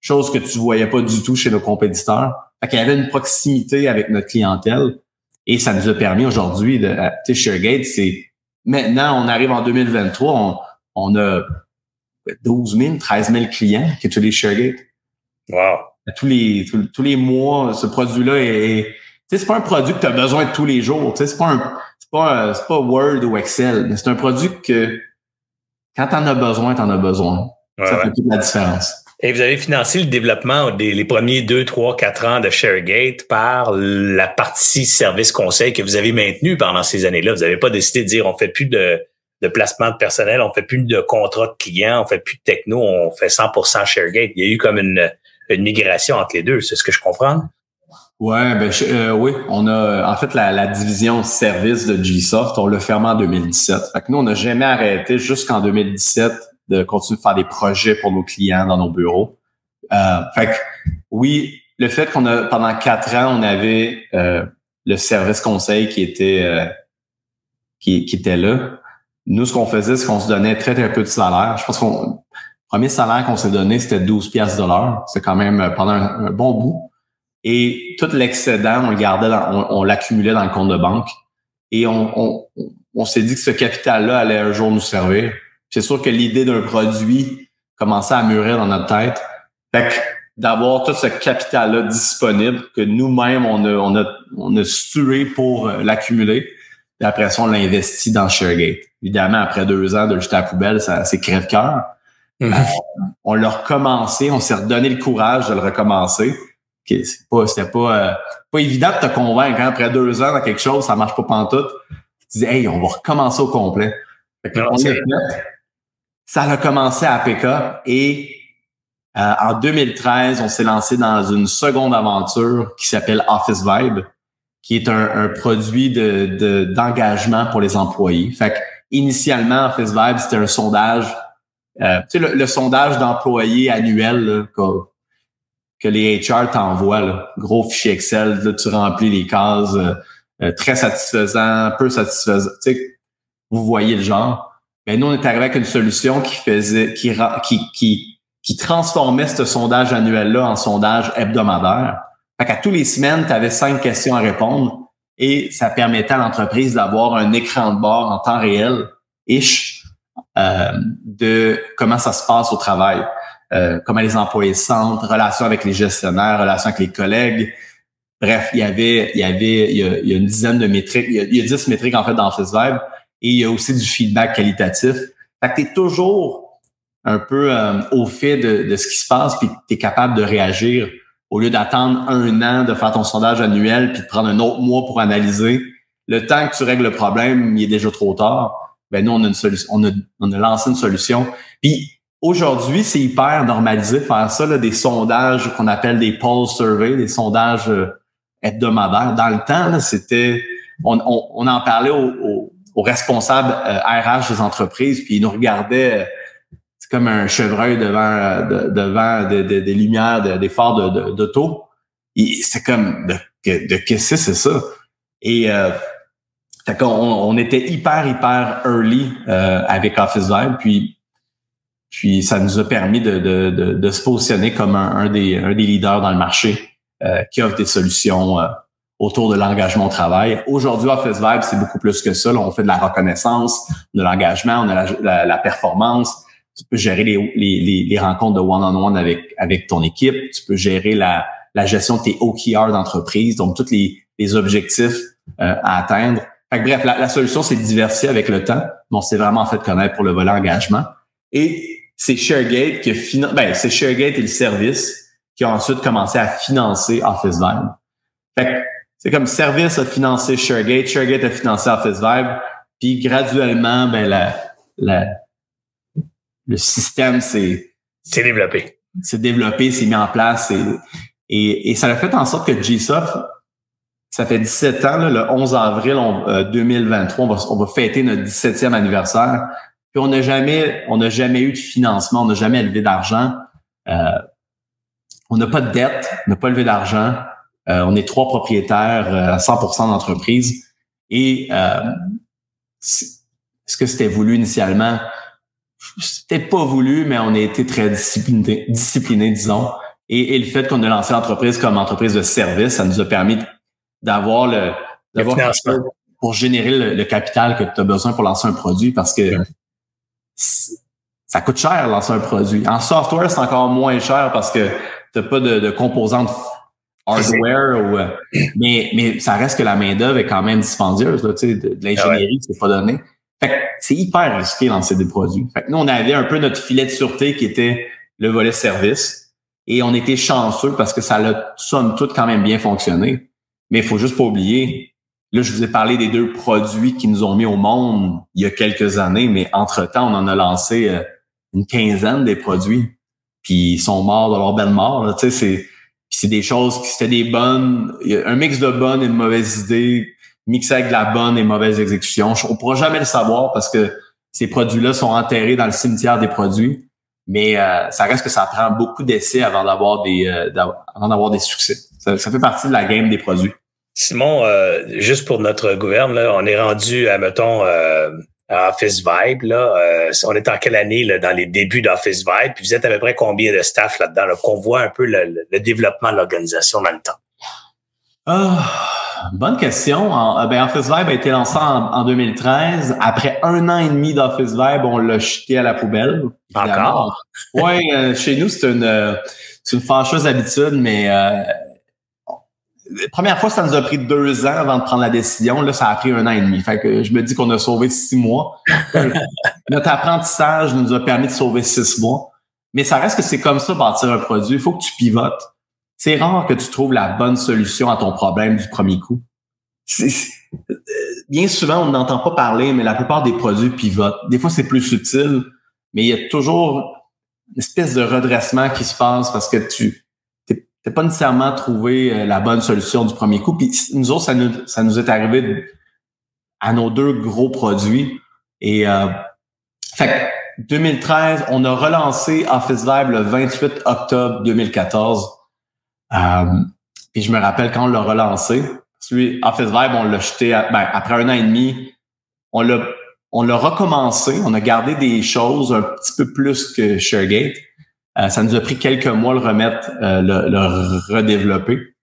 chose que tu voyais pas du tout chez nos compétiteurs. Fait qu'il y avait une proximité avec notre clientèle et ça nous a permis aujourd'hui de, euh, tu ShareGate, c'est maintenant, on arrive en 2023, on, on a 12 000, 13 000 clients qui utilisent ShareGate. Wow. Tous les, tous, les mois, ce produit-là est, tu sais, c'est pas un produit que tu as besoin de tous les jours. Tu sais, c'est pas un, c'est pas, c'est pas Word ou Excel, mais c'est un produit que quand tu en as besoin, tu en as besoin. ça fait toute la différence. Et vous avez financé le développement des les premiers deux, trois, quatre ans de ShareGate par la partie service conseil que vous avez maintenue pendant ces années-là. Vous n'avez pas décidé de dire on fait plus de, de placement de personnel, on fait plus de contrat de clients, on fait plus de techno, on fait 100% ShareGate. Il y a eu comme une, une migration entre les deux, c'est ce que je comprends? Ouais, ben euh, oui, on a en fait la, la division service de GSoft, on l'a fermé en 2017. Fait que nous, on n'a jamais arrêté jusqu'en 2017 de continuer de faire des projets pour nos clients dans nos bureaux. Euh, fait que, oui, le fait qu'on a pendant quatre ans, on avait euh, le service conseil qui était euh, qui, qui, était là. Nous, ce qu'on faisait, c'est qu'on se donnait très, très peu de salaire. Je pense qu'on premier salaire qu'on s'est donné, c'était 12 pièces de l'heure. C'est quand même pendant un, bon bout. Et tout l'excédent, on le gardait, on, l'accumulait dans le compte de banque. Et on, on, on s'est dit que ce capital-là allait un jour nous servir c'est sûr que l'idée d'un produit commençait à mûrir dans notre tête. Fait que d'avoir tout ce capital-là disponible, que nous-mêmes, on a, on a, on a tué pour euh, l'accumuler. Et après ça, on l'a investi dans ShareGate. Évidemment, après deux ans de le jeter à la poubelle, ça, c'est crève-cœur. Euh, on l'a recommencé, on s'est redonné le courage de le recommencer. Okay, c'est pas, c'était pas, euh, pas évident de te convaincre. Hein? Après deux ans dans quelque chose, ça marche pas pantoute. Tu dis, hey, on va recommencer au complet. Fait on ça a commencé à APK et euh, en 2013, on s'est lancé dans une seconde aventure qui s'appelle Office Vibe, qui est un, produit de, d'engagement pour les employés. Fait que, initialement, Office Vibe, c'était un sondage euh, tu sais, le, sondage d'employés annuel que, que, les HR t'envoient, gros fichier Excel, là, tu remplis les cases, euh, très satisfaisant, peu satisfaisant. Tu sais, vous voyez le genre. Ben nous, on est arrivé avec une solution qui faisait, qui, qui, qui, qui transformait ce sondage annuel-là en sondage hebdomadaire. Fait qu'à tous les semaines, tu avais cinq questions à répondre et ça permettait à l'entreprise d'avoir un écran de bord en temps réel, ish, euh, de comment ça se passe au travail, euh, comment les employés se sentent, relations avec les gestionnaires, relations avec les collègues. Bref, il y avait, il y avait, il y a, une dizaine de métriques, il y a, il y a dix métriques en fait dans Office Vibe et il y a aussi du feedback qualitatif. Fait que tu es toujours un peu euh, au fait de, de, ce qui se passe, puis tu es capable de réagir au lieu d'attendre un an de faire ton sondage annuel puis de prendre un autre mois pour analyser. Le temps que tu règles le problème, il est déjà trop tard. Ben nous, on a une solution, on a, on a lancé une solution. Puis aujourd'hui, c'est hyper normalisé faire ça, là, des sondages qu'on appelle des poll surveys, des sondages euh, hebdomadaires. Dans le temps, c'était, on, on, on, en parlait aux, aux responsables RH euh, des entreprises, puis ils nous regardaient euh, comme un chevreuil devant euh, devant des lumières, des phares d'auto. c'est comme de, de qu'est-ce que c'est ça? Et euh, on, on, était hyper, hyper early avec Office Vibe, puis puis ça nous a permis de, de, de, se positionner comme un, des, un des leaders dans le marché qui offre des solutions autour de l'engagement au travail. Aujourd'hui, Office Vibe, c'est beaucoup plus que ça. on fait de la reconnaissance, de l'engagement, on a la, la, performance. Tu peux gérer les, les, les rencontres de one-on-one avec, avec ton équipe. Tu peux gérer la, la gestion de tes OKR d'entreprise, donc tous les, les objectifs euh, à atteindre. Fait bref, la, la solution, c'est de diversifier avec le temps. On s'est vraiment fait connaître pour le volet engagement. Et c'est ShareGate qui a ben, c'est ShareGate et le service qui ont ensuite commencé à financer Office Vibe. Fait c'est comme service a financé ShareGate, ShareGate a financé Office Vibe, puis graduellement, ben la, la le système s'est c'est développé. C'est développé, c'est mis en place et, et, et, ça a fait en sorte que GSoft, ça fait 17 ans, là, le 11 avril 2023, on va, on va fêter notre 17e anniversaire. Puis on n'a jamais, on n'a jamais eu de financement, on n'a jamais levé d'argent. Euh, on n'a pas de dette, on n'a pas levé d'argent. Euh, on est trois propriétaires euh, à 100% d'entreprise. Et euh, est-ce que c'était voulu initialement? C'était pas voulu, mais on a été très discipliné, discipliné disons. Et, le fait qu'on a lancé l'entreprise comme entreprise de service, ça nous a permis d'avoir le, d'avoir pour générer le, capital que tu as besoin pour lancer un produit parce que ça coûte cher lancer un produit. En software, c'est encore moins cher parce que tu n'as pas de, de composantes hardware ou, euh, mais, mais ça reste que la main-d'œuvre est quand même dispendieuse, là, de, de l'ingénierie, c'est pas donné. Fait c'est hyper risqué lancer des produits. Fait que nous, on avait un peu notre filet de sûreté qui était le volet service. Et on était chanceux parce que ça a somme toute quand même bien fonctionné. Mais il faut juste pas oublier, là, je vous ai parlé des deux produits qui nous ont mis au monde il y a quelques années, mais entre-temps, on en a lancé euh, une quinzaine des produits. Puis ils sont morts de leur belle mort. Tu sais, c'est c'est des choses qui c'était des bonnes, un mix de bonnes et de mauvaises idées, mixé avec de la bonne et mauvaise exécution. On pourra jamais le savoir parce que ces produits-là sont enterrés dans le cimetière des produits. Mais euh, ça reste que ça prend beaucoup d'essais avant d'avoir des euh, avant d'avoir des succès. Ça, fait partie de la game des produits. Simon, euh, juste pour notre gouverne, là, on est rendu à mettons Office Vibe. Là, euh, on est en quelle année là, dans les débuts d'Office Vibe? Puis vous êtes à peu près combien de staff là-dedans? Là, qu'on voit un peu le, développement de l'organisation dans le temps. Ah, bonne question. En, euh, ben, Office Vibe a été lancé en, 2013. Après un an et demi d'Office Vibe, on l'a jeté à la poubelle. Encore? Oui, euh, chez nous, c'est une, c'est une fâcheuse habitude, mais la première fois, ça nous a pris deux ans avant de prendre la décision. Là, ça a pris un an et demi. Fait que je me dis qu'on a sauvé six mois. Notre apprentissage nous a permis de sauver six mois. Mais ça reste que c'est comme ça bâtir un produit. Il faut que tu pivotes. C'est rare que tu trouves la bonne solution à ton problème du premier coup. bien souvent, on n'entend pas parler, mais la plupart des produits pivotent. Des fois, c'est plus subtil, mais il y a toujours une espèce de redressement qui se passe parce que tu t'as pas nécessairement trouvé euh, la bonne solution du premier coup. Puis nous autres, ça nous, ça nous est arrivé à nos deux gros produits. Et euh, fait 2013, on a relancé Office Vibe le 28 octobre 2014. Euh, puis je me rappelle quand on l'a relancé, Office Vibe, on l'a jeté ben, après un an et demi, on l'a on l'a recommencé, on a gardé des choses un petit peu plus que ShareGate. Euh, ça nous a pris quelques mois le remettre, euh, le, redévelopper.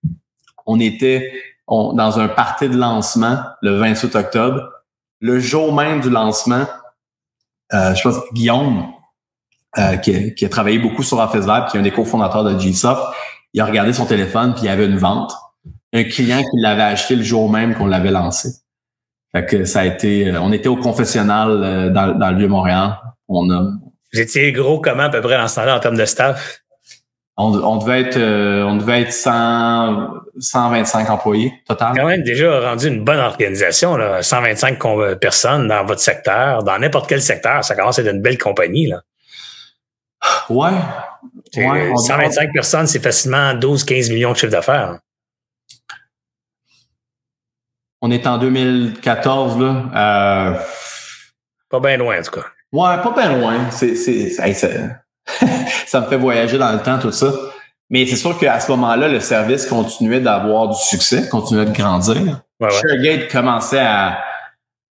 On était dans un party de lancement le 28 octobre. Le jour même du lancement, euh, je pense que Guillaume, euh, qui, a travaillé beaucoup sur Office qui est un des cofondateurs de GSoft, il a regardé son téléphone puis il y avait une vente. Un client qui l'avait acheté le jour même qu'on l'avait lancé. Fait que ça a été, euh, on était au confessionnal dans, dans le Vieux-Montréal. On a. Vous étiez gros comment à peu près dans ce temps-là en termes de staff? On, on devait être, on devait être 100, 125 employés total. Quand même déjà rendu une bonne organisation, là. 125 personnes dans votre secteur, dans n'importe quel secteur, ça commence à être une belle compagnie. Là. Ouais. ouais 125 personnes, c'est facilement 12-15 millions de chiffre d'affaires. On est en 2014, là. Euh... Pas bien loin, en tout cas. Ouais, pas bien loin. C'est, c'est, ça, ça me fait voyager dans le temps, tout ça. Mais c'est sûr qu'à ce moment-là, le service continuait d'avoir du succès, continuait de grandir. Ouais, ShareGate commençait à,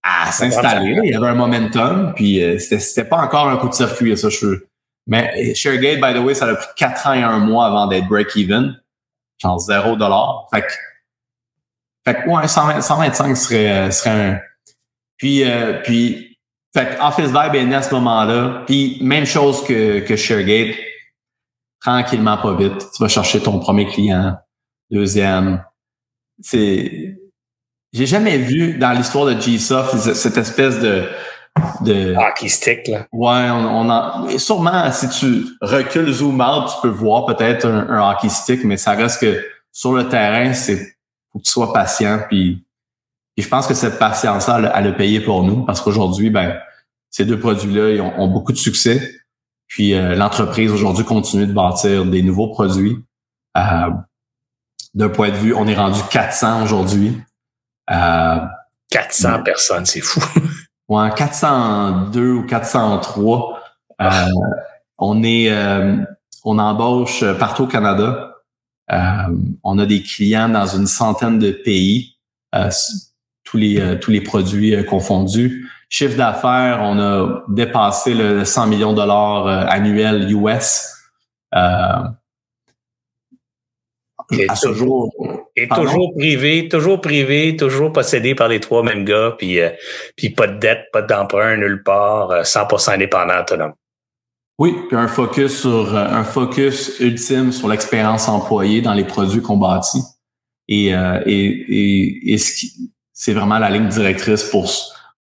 à s'installer. Il y avait un momentum, puis euh, c'était, c'était pas encore un coup de circuit, ça, je veux. Mais ShareGate, by the way, ça a pris quatre ans et un mois avant d'être break-even. Genre zéro dollar. Fait que, fait que ouais, 125 serait, euh, serait un... Puis, euh, puis, fait que Office Vibe est né à ce moment-là. Puis, même chose que, que ShareGate tranquillement, pas vite. Tu vas chercher ton premier client, deuxième. C'est, j'ai jamais vu dans l'histoire de G-Soft cette espèce de, de hockey stick là. Ouais, on, a sûrement si tu recules zoom out, tu peux voir peut-être un, hockey stick, mais ça reste que sur le terrain, c'est faut que tu sois patient puis et je pense que cette patience-là, elle, a payé pour nous parce qu'aujourd'hui, ben, ces deux produits-là, ils ont, beaucoup de succès. Puis euh, l'entreprise aujourd'hui continue de bâtir des nouveaux produits. Euh, D'un point de vue, on est rendu 400 aujourd'hui. Euh, 400 personnes, c'est fou. ouais, 402 ou 403. Euh, on est, euh, on embauche partout au Canada. on a des clients dans une centaine de pays, tous les tous les produits confondus. Chiffre d'affaires, on a dépassé le 100 millions de dollars euh, annuels US. Euh, et, à ce jour, et toujours privé, toujours privé, toujours possédé par les trois mêmes gars, puis, euh, puis pas de dette, pas d'emprunt nulle part, 100% indépendant, autonome. Oui, puis un focus sur un focus ultime sur l'expérience employée dans les produits qu'on bâtit. Et, et, et, et c'est vraiment la ligne directrice pour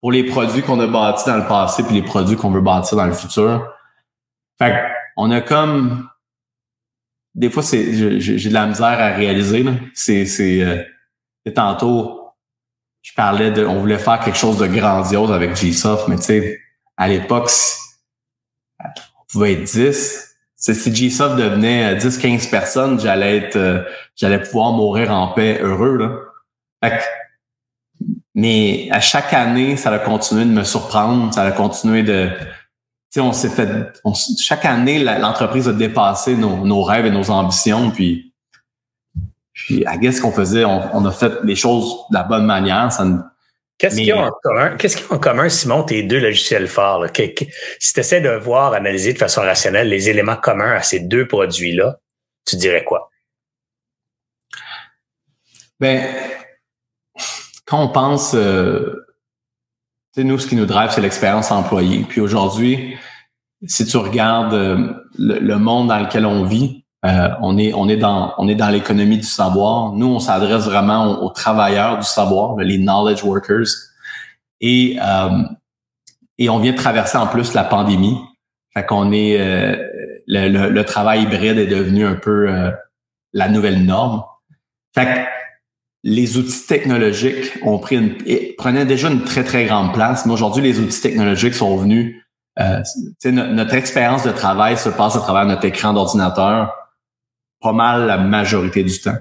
pour les produits qu'on a bâtis dans le passé puis les produits qu'on veut bâtir dans le futur. Fait on a comme des fois c'est j'ai de la misère à réaliser C'est c'est euh, tantôt je parlais de on voulait faire quelque chose de grandiose avec Gsoft mais tu sais à l'époque on pouvait être 10 si Gsoft devenait 10 15 personnes, j'allais être euh, j'allais pouvoir mourir en paix heureux là. Fait mais à chaque année, ça a continué de me surprendre, ça a continué de... Tu sais, on s'est fait... chaque année, l'entreprise a dépassé nos, rêves et nos ambitions, puis... Puis, à guess qu'on faisait, on, a fait les choses de la bonne manière. Qu'est-ce qu'il y a en commun? Qu'est-ce qu'il y a en commun, Simon, tes deux logiciels forts? si tu essaies de voir, analyser de façon rationnelle les éléments communs à ces deux produits-là, tu dirais quoi? Ben, quand on pense, euh, nous, ce qui nous drive, c'est l'expérience employée. Puis aujourd'hui, si tu regardes euh, le, monde dans lequel on vit, euh, on est on est dans on est dans l'économie du savoir. Nous, on s'adresse vraiment aux, travailleurs du savoir, les knowledge workers, et euh, et on vient de traverser en plus la pandémie. Fait qu'on est le, le, le, travail hybride est devenu un peu la nouvelle norme. Fait que les outils technologiques ont pris une, prenaient déjà une très, très grande place. Mais aujourd'hui, les outils technologiques sont venus. Euh, notre expérience de travail se passe à travers notre écran d'ordinateur pas mal la majorité du temps.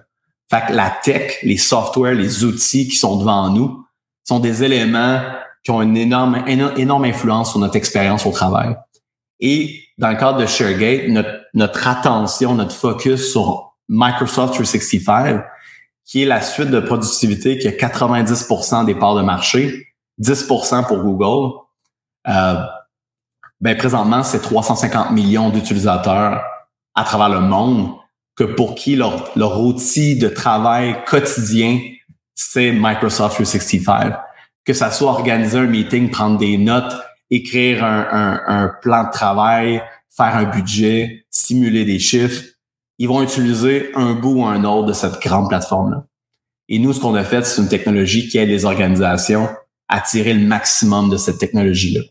Fait que la tech, les softwares, les outils qui sont devant nous sont des éléments qui ont une énorme, énorme influence sur notre expérience au travail. Et dans le cadre de ShareGate, notre, notre attention, notre focus sur Microsoft 365, qui est la suite de productivité qui a 90% des parts de marché, 10% pour Google. Euh, ben présentement, c'est 350 millions d'utilisateurs à travers le monde que pour qui leur, leur outil de travail quotidien, c'est Microsoft 365. Que ça soit organiser un meeting, prendre des notes, écrire un, un, un plan de travail, faire un budget, simuler des chiffres, ils vont utiliser un bout ou un autre de cette grande plateforme-là. Et nous, ce qu'on a fait, c'est une technologie qui aide les organisations à tirer le maximum de cette technologie-là.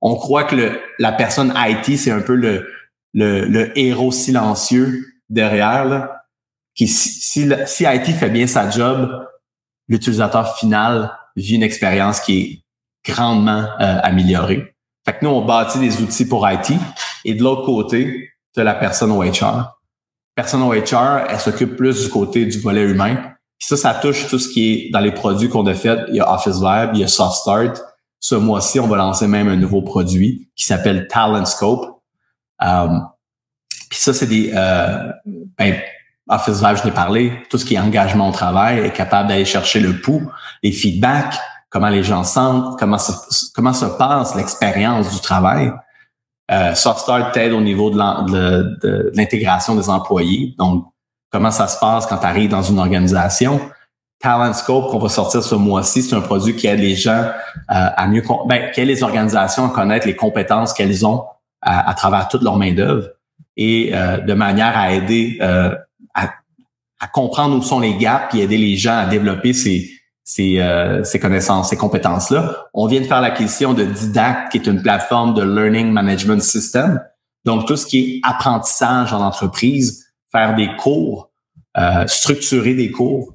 On croit que le, la personne IT, c'est un peu le, le, le, héros silencieux derrière, là, qui si, si, IT fait bien sa job, l'utilisateur final vit une expérience qui est grandement euh, améliorée. Fait que nous, on bâtit des outils pour IT et de l'autre côté, de la personne au HR personne au HR, elle s'occupe plus du côté du volet humain. Puis ça, ça touche tout ce qui est dans les produits qu'on a fait. Il y a Office Vibe, il y a Soft Start. Ce mois-ci, on va lancer même un nouveau produit qui s'appelle Talent Scope. Um, puis ça, c'est des... Euh, ben, Office Vibe, je l'ai parlé. Tout ce qui est engagement au travail, est capable d'aller chercher le pouls, les feedbacks, comment les gens sentent, comment comment se passe l'expérience du travail. Euh, SoftStart t'aide au niveau de l'intégration des employés. Donc, comment ça se passe quand tu arrives dans une organisation? Talent Scope qu'on va sortir ce mois-ci, c'est un produit qui aide les gens euh, à mieux, ben, qui aide les organisations à connaître les compétences qu'elles ont à, travers toute leur main d'œuvre et euh, de manière à aider euh, à, à, comprendre où sont les gaps et aider les gens à développer ces, ces, euh, ces connaissances, ces compétences-là. On vient de faire l'acquisition de Didact, qui est une plateforme de Learning Management System. Donc, tout ce qui est apprentissage en entreprise, faire des cours, euh, structurer des cours,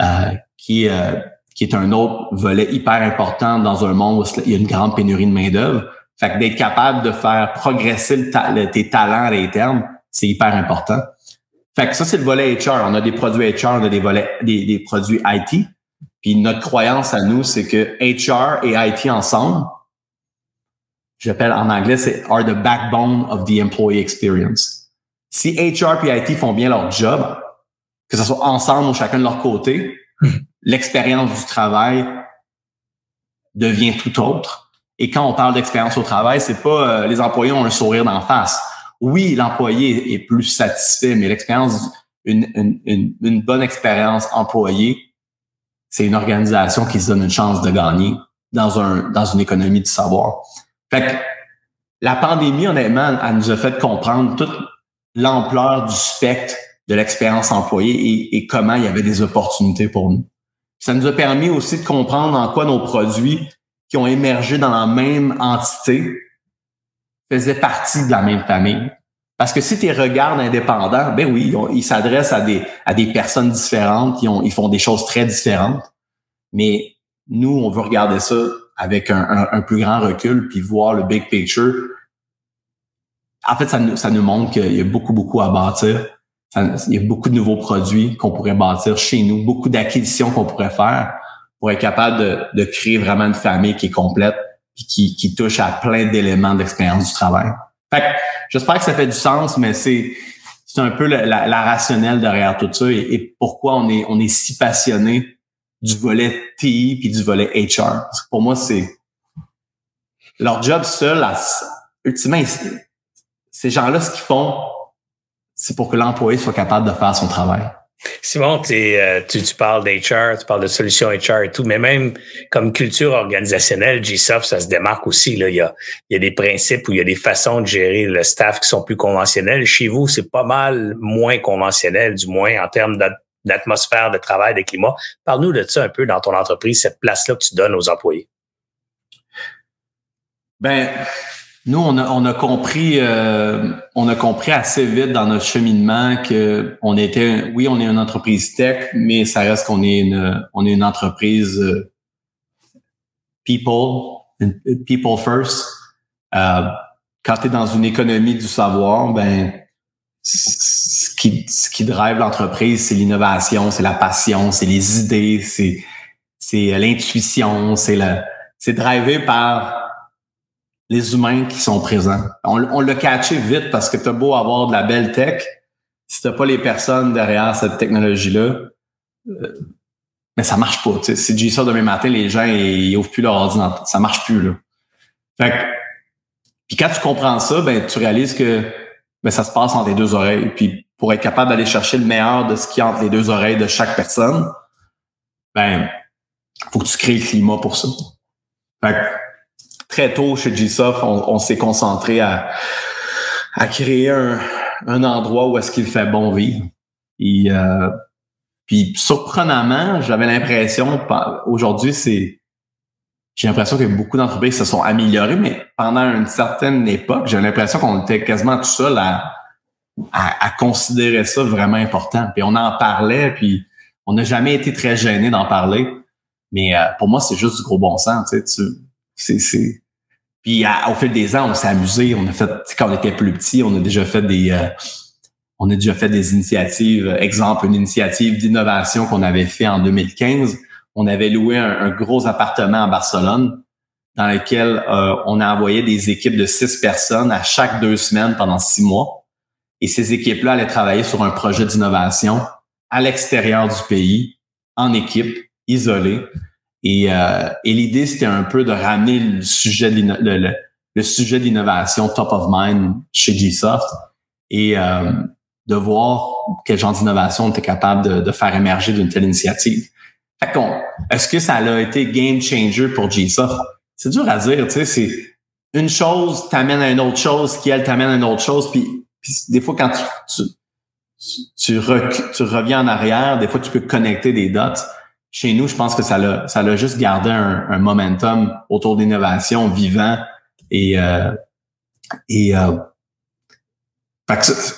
euh, qui, euh, qui est un autre volet hyper important dans un monde où il y a une grande pénurie de main-d'œuvre. Fait que d'être capable de faire progresser le tes talents à l'interne, c'est hyper important. Fait que ça, c'est le volet HR. On a des produits HR, on a des volets, des, des produits IT. Puis notre croyance à nous, c'est que HR et IT ensemble, j'appelle en anglais, c'est are the backbone of the employee experience. Si HR et IT font bien leur job, que ce soit ensemble ou chacun de leur côté, hmm. l'expérience du travail devient tout autre. Et quand on parle d'expérience au travail, c'est pas euh, les employés ont un sourire d'en face. Oui, l'employé est plus satisfait, mais l'expérience, une, une, une bonne expérience employée c'est une organisation qui se donne une chance de gagner dans un dans une économie du savoir. Fait que la pandémie, honnêtement, elle nous a fait comprendre toute l'ampleur du spectre de l'expérience employée et, et, comment il y avait des opportunités pour nous. Ça nous a permis aussi de comprendre en quoi nos produits qui ont émergé dans la même entité faisaient partie de la même famille. Parce que si tu regardes indépendants, ben oui, ils s'adressent à des, à des personnes différentes, ils, ont, ils font des choses très différentes. Mais nous, on veut regarder ça avec un, un, plus grand recul, puis voir le big picture. En fait, ça nous, ça nous montre qu'il y a beaucoup, beaucoup à bâtir. il y a beaucoup de nouveaux produits qu'on pourrait bâtir chez nous, beaucoup d'acquisitions qu'on pourrait faire pour être capable de, de créer vraiment une famille qui est complète et qui, qui touche à plein d'éléments d'expérience du travail. Fait j'espère que ça fait du sens, mais c'est c'est un peu la, la, rationnelle derrière tout ça et, pourquoi on est on est si passionné du volet TI puis du volet HR. pour moi, c'est leur job seul, ultimement, ces gens-là, ce qu'ils font, c'est pour que l'employé soit capable de faire son travail. Simon, euh, tu, tu parles d'HR, tu parles de solutions HR et tout, mais même comme culture organisationnelle, GSoft, ça se démarque aussi. Là. Il, y a, des principes ou il y a des façons de gérer le staff qui sont plus conventionnelles. Chez vous, c'est pas mal moins conventionnel, du moins en termes d'atmosphère de travail, de climat. Parle-nous de ça un peu dans ton entreprise, cette place-là que tu donnes aux employés. Ben, nous, on a, on a compris, euh, on a compris assez vite dans notre cheminement que on était, oui, on est une entreprise tech, mais ça reste qu'on est une, on est une entreprise euh, people, people first. Euh, quand tu es dans une économie du savoir, ben ce qui, ce qui drive l'entreprise, c'est l'innovation, c'est la passion, c'est les idées, c'est c'est l'intuition, c'est le c'est drivé par les humains qui sont présents. On, on l'a vite parce que t'as beau avoir de la belle tech, si t'as pas les personnes derrière cette technologie-là, euh, mais ça marche pas. sais. Si dis ça demain matin, les gens ils, ouvrent plus leur ordinateur. Ça marche plus. Là. Fait que, puis quand tu comprends ça, ben tu réalises que ben, ça se passe entre les deux oreilles. Puis pour être capable d'aller chercher le meilleur de ce qui est entre les deux oreilles de chaque personne, ben faut que tu crées le climat pour ça. Fait que, très tôt chez GSoft, on, on s'est concentré à, à créer un, un endroit où est-ce qu'il fait bon vivre. Et, euh, puis surprenamment, j'avais l'impression, aujourd'hui, c'est j'ai l'impression que beaucoup d'entreprises se sont améliorées, mais pendant une certaine époque, j'ai l'impression qu'on était quasiment tout seul à, à, considérer ça vraiment important. Puis on en parlait, puis on n'a jamais été très gêné d'en parler. Mais euh, pour moi, c'est juste du gros bon sens. Tu sais, c'est, c'est... Puis au fil des ans, on s'est amusé. On a fait, quand on était plus petit, on a déjà fait des, euh, on a déjà fait des initiatives. Exemple, une initiative d'innovation qu'on avait fait en 2015. On avait loué un, gros appartement à Barcelone dans lequel euh, on a envoyé des équipes de six personnes à chaque deux semaines pendant six mois. Et ces équipes-là allaient travailler sur un projet d'innovation à l'extérieur du pays, en équipe, isolée. Et, euh, et l'idée, c'était un peu de ramener le sujet de le, sujet d'innovation top of mind chez Gsoft. Et, euh, de voir quel genre d'innovation on était capable de, faire émerger d'une telle initiative. Fait est-ce que ça a été game changer pour GSoft? C'est dur à dire, tu sais, c'est une chose t'amène à une autre chose, qui elle t'amène à une autre chose, puis, des fois quand tu, tu, tu, reviens en arrière, des fois tu peux connecter des dots. Chez nous, je pense que ça l'a, ça l'a juste gardé un, un momentum autour d'innovation vivant et, euh, et euh,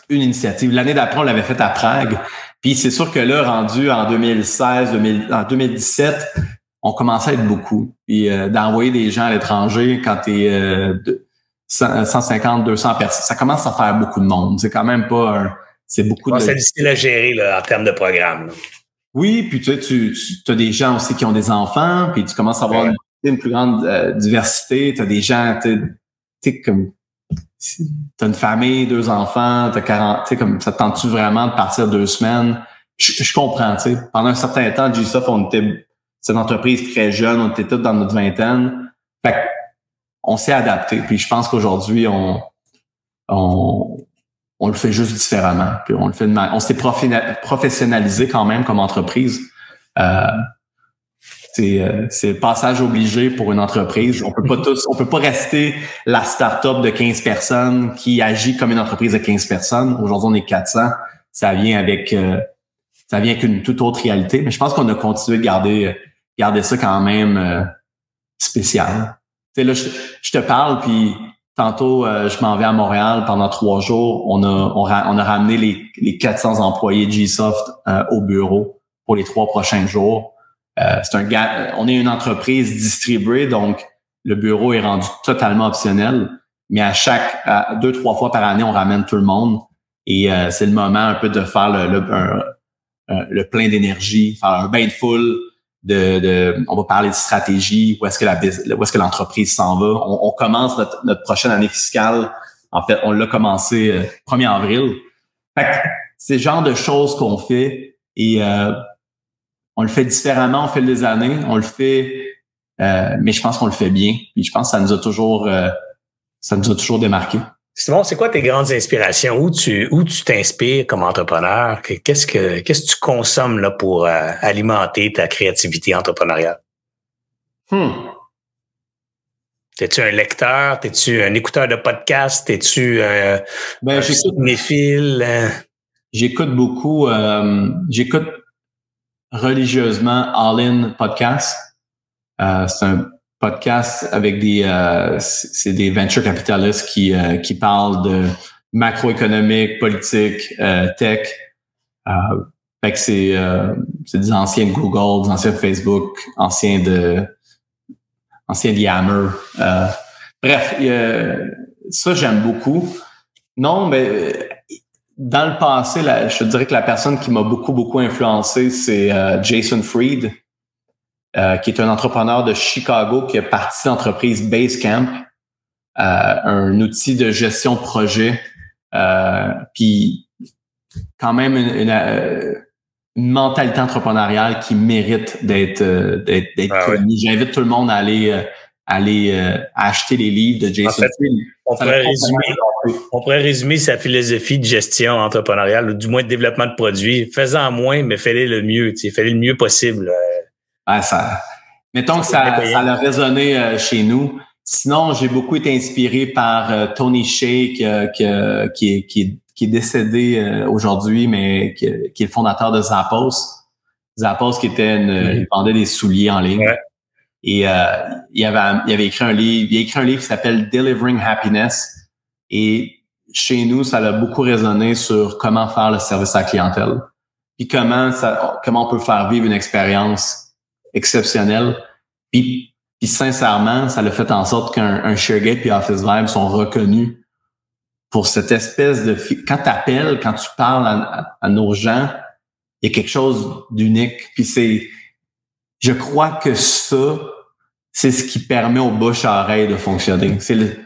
une initiative. L'année d'après, on l'avait faite à Prague. Puis c'est sûr que là, rendu en 2016, en 2017, on commençait à être beaucoup. Puis euh, d'envoyer des gens à l'étranger quand tu es 150, 200 personnes, ça commence à faire beaucoup de monde. C'est quand même pas un... C'est beaucoup de... C'est difficile à gérer là, en termes de programme. Oui, puis tu sais, tu, as des gens aussi qui ont des enfants, puis tu commences à avoir une, plus grande euh, diversité. Tu as des gens, tu sais, comme t'as une famille, deux enfants, t'as 40, tu comme ça te tente-tu vraiment de partir deux semaines? Je, comprends, tu sais. Pendant un certain temps, GSoft, on était, c'est une entreprise très jeune, on était tous dans notre vingtaine. Fait on s'est adapté. Puis je pense qu'aujourd'hui, on, on, on le fait juste différemment. Puis on le fait on s'est professionnalisé quand même comme entreprise. Euh, euh, c'est le passage obligé pour une entreprise. On peut pas tous, on peut pas rester la start-up de 15 personnes qui agit comme une entreprise de 15 personnes. Aujourd'hui, on est 400. Ça vient avec euh, ça vient avec une toute autre réalité. Mais je pense qu'on a continué de garder garder ça quand même euh, spécial. Tu sais, là, je, te parle, puis tantôt, je m'en vais à Montréal pendant trois jours. On a, on, a ramené les, les 400 employés de Gsoft au bureau pour les trois prochains jours euh, c'est un gars, on est une entreprise distribuée, donc le bureau est rendu totalement optionnel. Mais à chaque deux trois fois par année, on ramène tout le monde et euh, c'est le moment un peu de faire le, le, le plein d'énergie, faire un bain de foule. On va parler de stratégie, où est-ce que que l'entreprise s'en va. On, commence notre, prochaine année fiscale. En fait, on l'a commencé euh, 1er avril. c'est le genre de choses qu'on fait et euh, on le fait différemment au fil des années. On le fait, euh, mais je pense qu'on le fait bien. Puis je pense que ça nous a toujours, euh, ça nous a toujours démarqué. Simon, c'est quoi tes grandes inspirations? Où tu où tu t'inspires comme entrepreneur? Qu'est-ce que qu'est-ce que tu consommes là pour euh, alimenter ta créativité entrepreneuriale? Hmm. T'es-tu un lecteur? T'es-tu un écouteur de podcast? T'es-tu un, ben, un J'écoute beaucoup. j'écoute religieusement All In Podcast. Euh, c'est un podcast avec des euh, c'est des venture capitalistes qui euh, qui parlent de macroéconomique, politique, euh, tech. fait que c'est c'est des anciens de Google, des anciens de Facebook, anciens de anciens de Yammer. bref, ça j'aime beaucoup. Non, mais dans le passé, je dirais que la personne qui m'a beaucoup, beaucoup influencé, c'est euh, Jason Fried, euh, qui est un entrepreneur de Chicago qui a parti l'entreprise Basecamp. un outil de gestion de projet, puis quand même une, une, mentalité entrepreneuriale qui mérite d'être d'être ah connue. J'invite tout le monde à aller aller acheter les livres de Jason on pourrait, résumer, on pourrait résumer sa philosophie de gestion entrepreneuriale, ou du moins de développement de produits. Faisant moins, mais fais-le le mieux. Fais-le le mieux possible. Ah, ça, mettons que ça, ça a résonné euh, chez nous. Sinon, j'ai beaucoup été inspiré par euh, Tony Shea, qui, qui, est, qui, est, décédé aujourd'hui, mais qui, est le fondateur de Zappos. Zappos, qui était une, il vendait des souliers en ligne. Et euh, il, avait, il avait écrit un livre, il a écrit un livre qui s'appelle Delivering Happiness. Et chez nous, ça a beaucoup résonné sur comment faire le service à la clientèle. Puis comment ça, comment on peut faire vivre une expérience exceptionnelle. Puis, puis sincèrement, ça a fait en sorte qu'un ShareGate et Office Vibe sont reconnus pour cette espèce de... Quand tu appelles, quand tu parles à, à nos gens, il y a quelque chose d'unique. Puis c'est... Je crois que ça, c'est ce qui permet aux bouches à oreille de fonctionner. C'est le,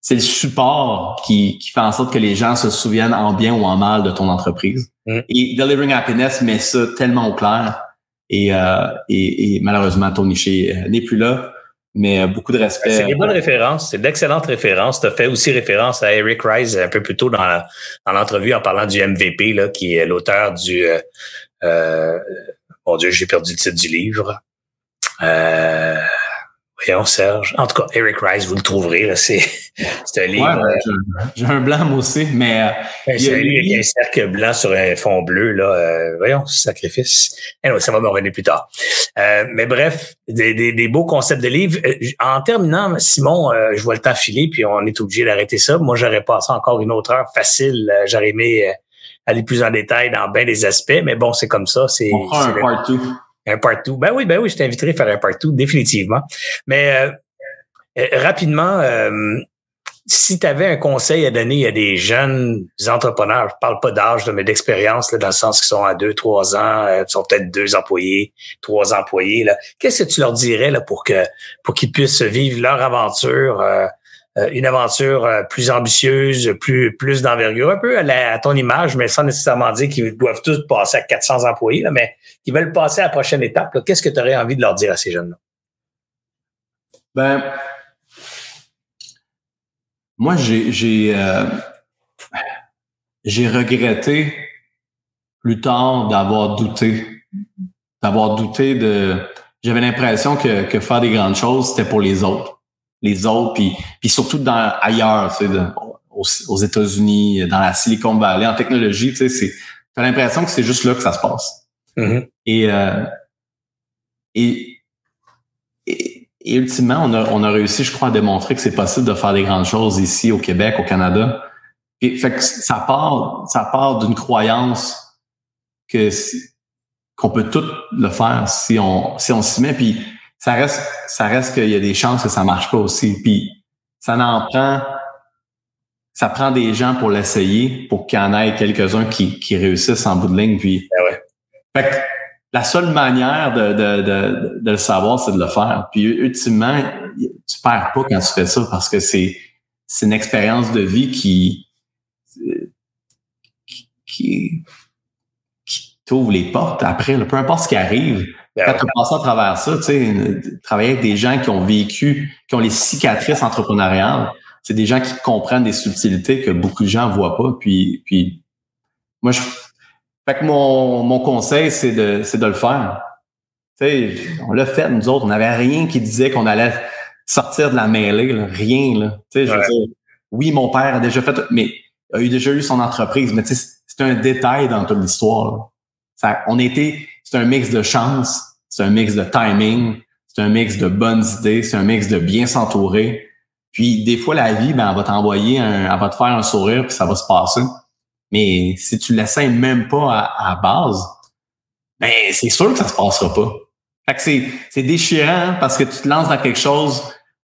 c'est le support qui, qui fait en sorte que les gens se souviennent en bien ou en mal de ton entreprise. Mm. Et Delivering Happiness met ça tellement au clair. Et, euh, et, et malheureusement, Tony Shea euh, n'est plus là. Mais euh, beaucoup de respect. C'est des bonnes références, c'est d'excellentes références. Tu as fait aussi référence à Eric Rice un peu plus tôt dans, dans l'entrevue en parlant du MVP, là, qui est l'auteur du euh, euh, Mon Dieu, j'ai perdu le titre du livre. Euh, Voyons, Serge. En tout cas, Eric Rice, vous le trouverez. C'est un livre. Ouais, J'ai un blanc, moi aussi, mais. Euh, c'est un livre avec un cercle blanc sur un fond bleu. Là. Euh, voyons, sacrifice. Anyway, ça va me revenir plus tard. Euh, mais bref, des, des, des, beaux concepts de livres. Euh, en terminant, Simon, euh, je vois le temps filer, puis on est obligé d'arrêter ça. Moi, j'aurais passé encore une autre heure facile. J'aurais aimé aller plus en détail dans bien des aspects, mais bon, c'est comme ça. C'est un partout. Un partout. Ben oui, ben oui, je t'inviterai à faire un partout, définitivement. Mais euh, euh, rapidement, euh, si tu avais un conseil à donner à des jeunes entrepreneurs, je parle pas d'âge, mais d'expérience, dans le sens qu'ils sont à deux, trois ans, ils sont peut-être deux employés, trois employés, qu'est-ce que tu leur dirais là, pour que pour qu'ils puissent vivre leur aventure? Une aventure plus ambitieuse, plus plus d'envergure, un peu à, ton image, mais sans nécessairement dire qu'ils doivent tous passer à 400 employés, là, mais qui veulent passer à la prochaine étape, qu'est-ce que tu aurais envie de leur dire à ces jeunes-là? Ben, moi, j'ai j'ai euh, regretté plus tard d'avoir douté, d'avoir douté de. J'avais l'impression que, que faire des grandes choses c'était pour les autres, les autres, puis puis surtout dans ailleurs, tu sais, aux, aux États-Unis, dans la Silicon Valley, en technologie, tu sais, c'est. T'as l'impression que c'est juste là que ça se passe. Mm-hmm. Euh, et, et, et, ultimement, on a, on a réussi, je crois, à démontrer que c'est possible de faire des grandes choses ici au Québec, au Canada. Et, fait que ça part, ça part d'une croyance que qu'on peut tout le faire si on si on s'y met. Puis ça reste ça reste qu'il y a des chances que ça marche pas aussi. Puis ça n'en prend ça prend des gens pour l'essayer, pour qu'il y en ait quelques-uns qui, qui réussissent en bout de ligne. Puis ben ouais. Fait que la seule manière de, de, de, de le savoir, c'est de le faire. Puis ultimement, tu perds pas quand tu fais ça parce que c'est c'est une expérience de vie qui qui, qui t'ouvre les portes après, peu importe ce qui arrive. Ben quand tu passes à travers ça, tu sais, travailler avec des gens qui ont vécu, qui ont les cicatrices entrepreneuriales, c'est des gens qui comprennent des subtilités que beaucoup de gens voient pas. Puis, puis moi, je, fait que mon, mon conseil, c'est de, c'est de le faire. Tu sais, on l'a fait, nous autres. On n'avait rien qui disait qu'on allait sortir de la mêlée, là. rien. Là. Tu sais, je veux dire, oui, mon père a déjà fait, mais a eu déjà eu son entreprise, mais tu sais, c'est un détail dans toute l'histoire. Ça, on était, c'est un mix de chance, c'est un mix de timing, c'est un mix de bonnes idées, c'est un mix de bien s'entourer. Puis des fois, la vie, ben, elle va t'envoyer un, elle va te faire un sourire, puis ça va se passer. Mais si tu l'essayes même pas à, base, ben c'est sûr que ça se passera pas. Fait que c'est, c'est déchirant hein, parce que tu te lances dans quelque chose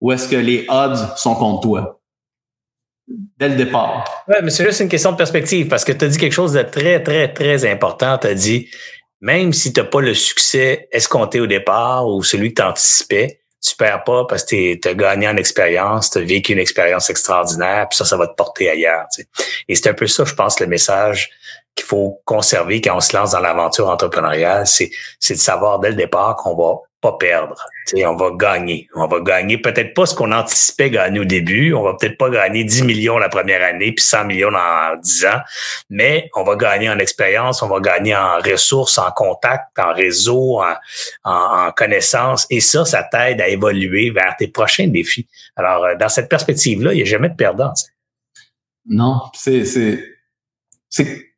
où est-ce que les odds sont contre toi. Dès le départ. Ouais, mais c'est juste une question de perspective parce que tu as dit quelque chose de très, très, très important. Tu as dit, même si tu pas le succès escompté au départ ou celui que tu anticipais, tu perds pas parce que tu as gagné en expérience, tu as vécu une expérience extraordinaire, puis ça, ça va te porter ailleurs. Et c'est un peu ça, je pense, le message qu'il faut conserver quand on se lance dans l'aventure entrepreneuriale, c'est de savoir dès le départ qu'on va pas perdre. on va gagner. On va gagner peut-être pas ce qu'on anticipait gagner au début. On va peut-être pas gagner 10 millions la première année, puis 100 millions dans 10 ans, mais on va gagner en expérience, on va gagner en ressources, en contact, en réseau, en, en, connaissances. Et ça, ça t'aide à évoluer vers tes prochains défis. Alors, euh, dans cette perspective-là, il n'y a jamais de perdant. Non, c'est, c'est,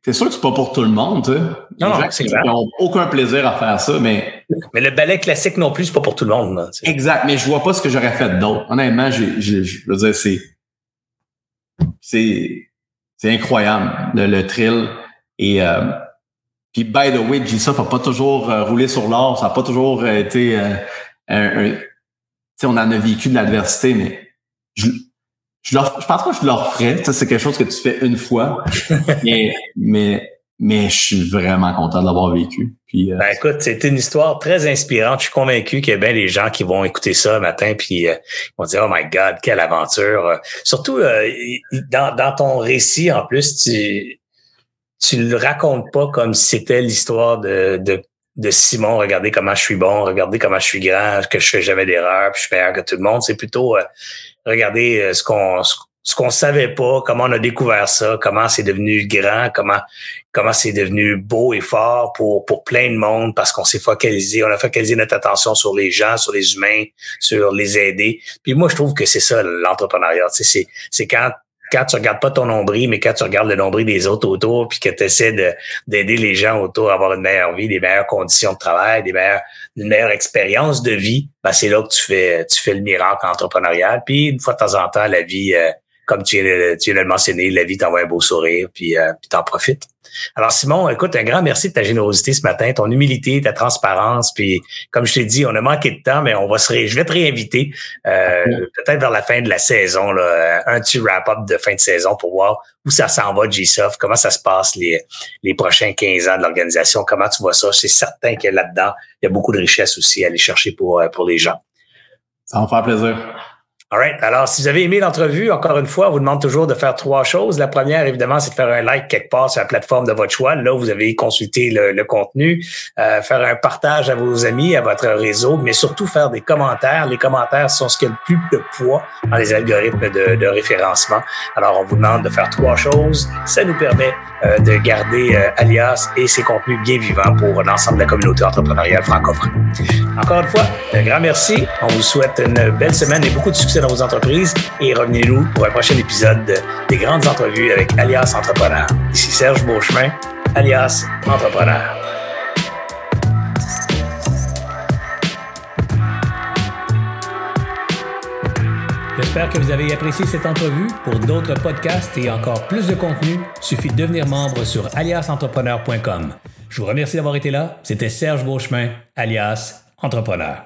c'est sûr que c'est pas pour tout le monde, tu sais. Non, n'ont aucun plaisir à faire ça, mais. Mais le ballet classique non plus, c'est pas pour tout le monde, là, Exact, mais je vois pas ce que j'aurais fait d'autre. Honnêtement, je veux dire, c'est. C'est. C'est incroyable, le, le, trill. Et. Euh, puis, by the way, ça n'a pas toujours euh, roulé sur l'or, ça n'a pas toujours euh, été euh, un. tu sais, on en a vécu de l'adversité, mais je, je, leur, je pense pas que je leur ferais. Ça, c'est quelque chose que tu fais une fois. mais, mais, mais je suis vraiment content de l'avoir vécu. Puis, euh, ben écoute, c'était une histoire très inspirante. Je suis convaincu qu'il y a bien des gens qui vont écouter ça matin puis euh, vont dire Oh my God, quelle aventure! Surtout euh, dans, dans ton récit, en plus, tu tu le racontes pas comme si c'était l'histoire de, de, de Simon, regardez comment je suis bon, regardez comment je suis grand, que je fais jamais d'erreur, puis je suis meilleur que tout le monde. C'est plutôt regarder euh, ce qu'on ce qu'on savait pas, comment on a découvert ça, comment c'est devenu grand, comment comment c'est devenu beau et fort pour pour plein de monde parce qu'on s'est focalisé, on a focalisé notre attention sur les gens, sur les humains, sur les aider. Puis moi je trouve que c'est ça l'entrepreneuriat, c'est c'est quand quand tu regardes pas ton nombril, mais quand tu regardes le nombril des autres autour, puis que tu essaies d'aider les gens autour à avoir une meilleure vie, des meilleures conditions de travail, des meilleures, une meilleure expérience de vie, ben c'est là que tu fais, tu fais le miracle entrepreneurial. Puis une fois de temps en temps, la vie, euh, comme tu viens, tu viens de le mentionner, la vie t'envoie un beau sourire, puis, euh, t'en profites. Alors Simon, écoute, un grand merci de ta générosité ce matin, ton humilité, ta transparence, puis comme je t'ai dit, on a manqué de temps, mais on va se je vais te réinviter euh, peut-être vers la fin de la saison, là, un petit wrap-up de fin de saison pour voir où ça s'en va, GSoft, comment ça se passe les, les prochains 15 ans de l'organisation, comment tu vois ça. C'est certain que là-dedans, il y a beaucoup de richesses aussi à aller chercher pour, euh, pour les gens. Ça va me faire plaisir. All right. Alors, si vous avez aimé l'entrevue, encore une fois, on vous demande toujours de faire trois choses. La première, évidemment, c'est de faire un like quelque part sur la plateforme de votre choix. Là, vous avez consulté le, contenu, euh, faire un partage à vos amis, à votre réseau, mais surtout faire des commentaires. Les commentaires sont ce qui a le plus de poids dans les algorithmes de, référencement. Alors, on vous demande de faire trois choses. Ça nous permet euh, de garder euh, Alias et ses contenus bien vivants pour l'ensemble de la communauté entrepreneuriale francophone. Encore une fois, un grand merci. On vous souhaite une belle semaine et beaucoup de succès dans vos entreprises et revenez-nous pour un prochain épisode des grandes entrevues avec Alias Entrepreneur. Ici Serge Beauchemin, Alias Entrepreneur. J'espère que vous avez apprécié cette entrevue. Pour d'autres podcasts et encore plus de contenu, suffit de devenir membre sur aliasentrepreneur.com. Je vous remercie d'avoir été là. C'était Serge Beauchemin, alias Entrepreneur.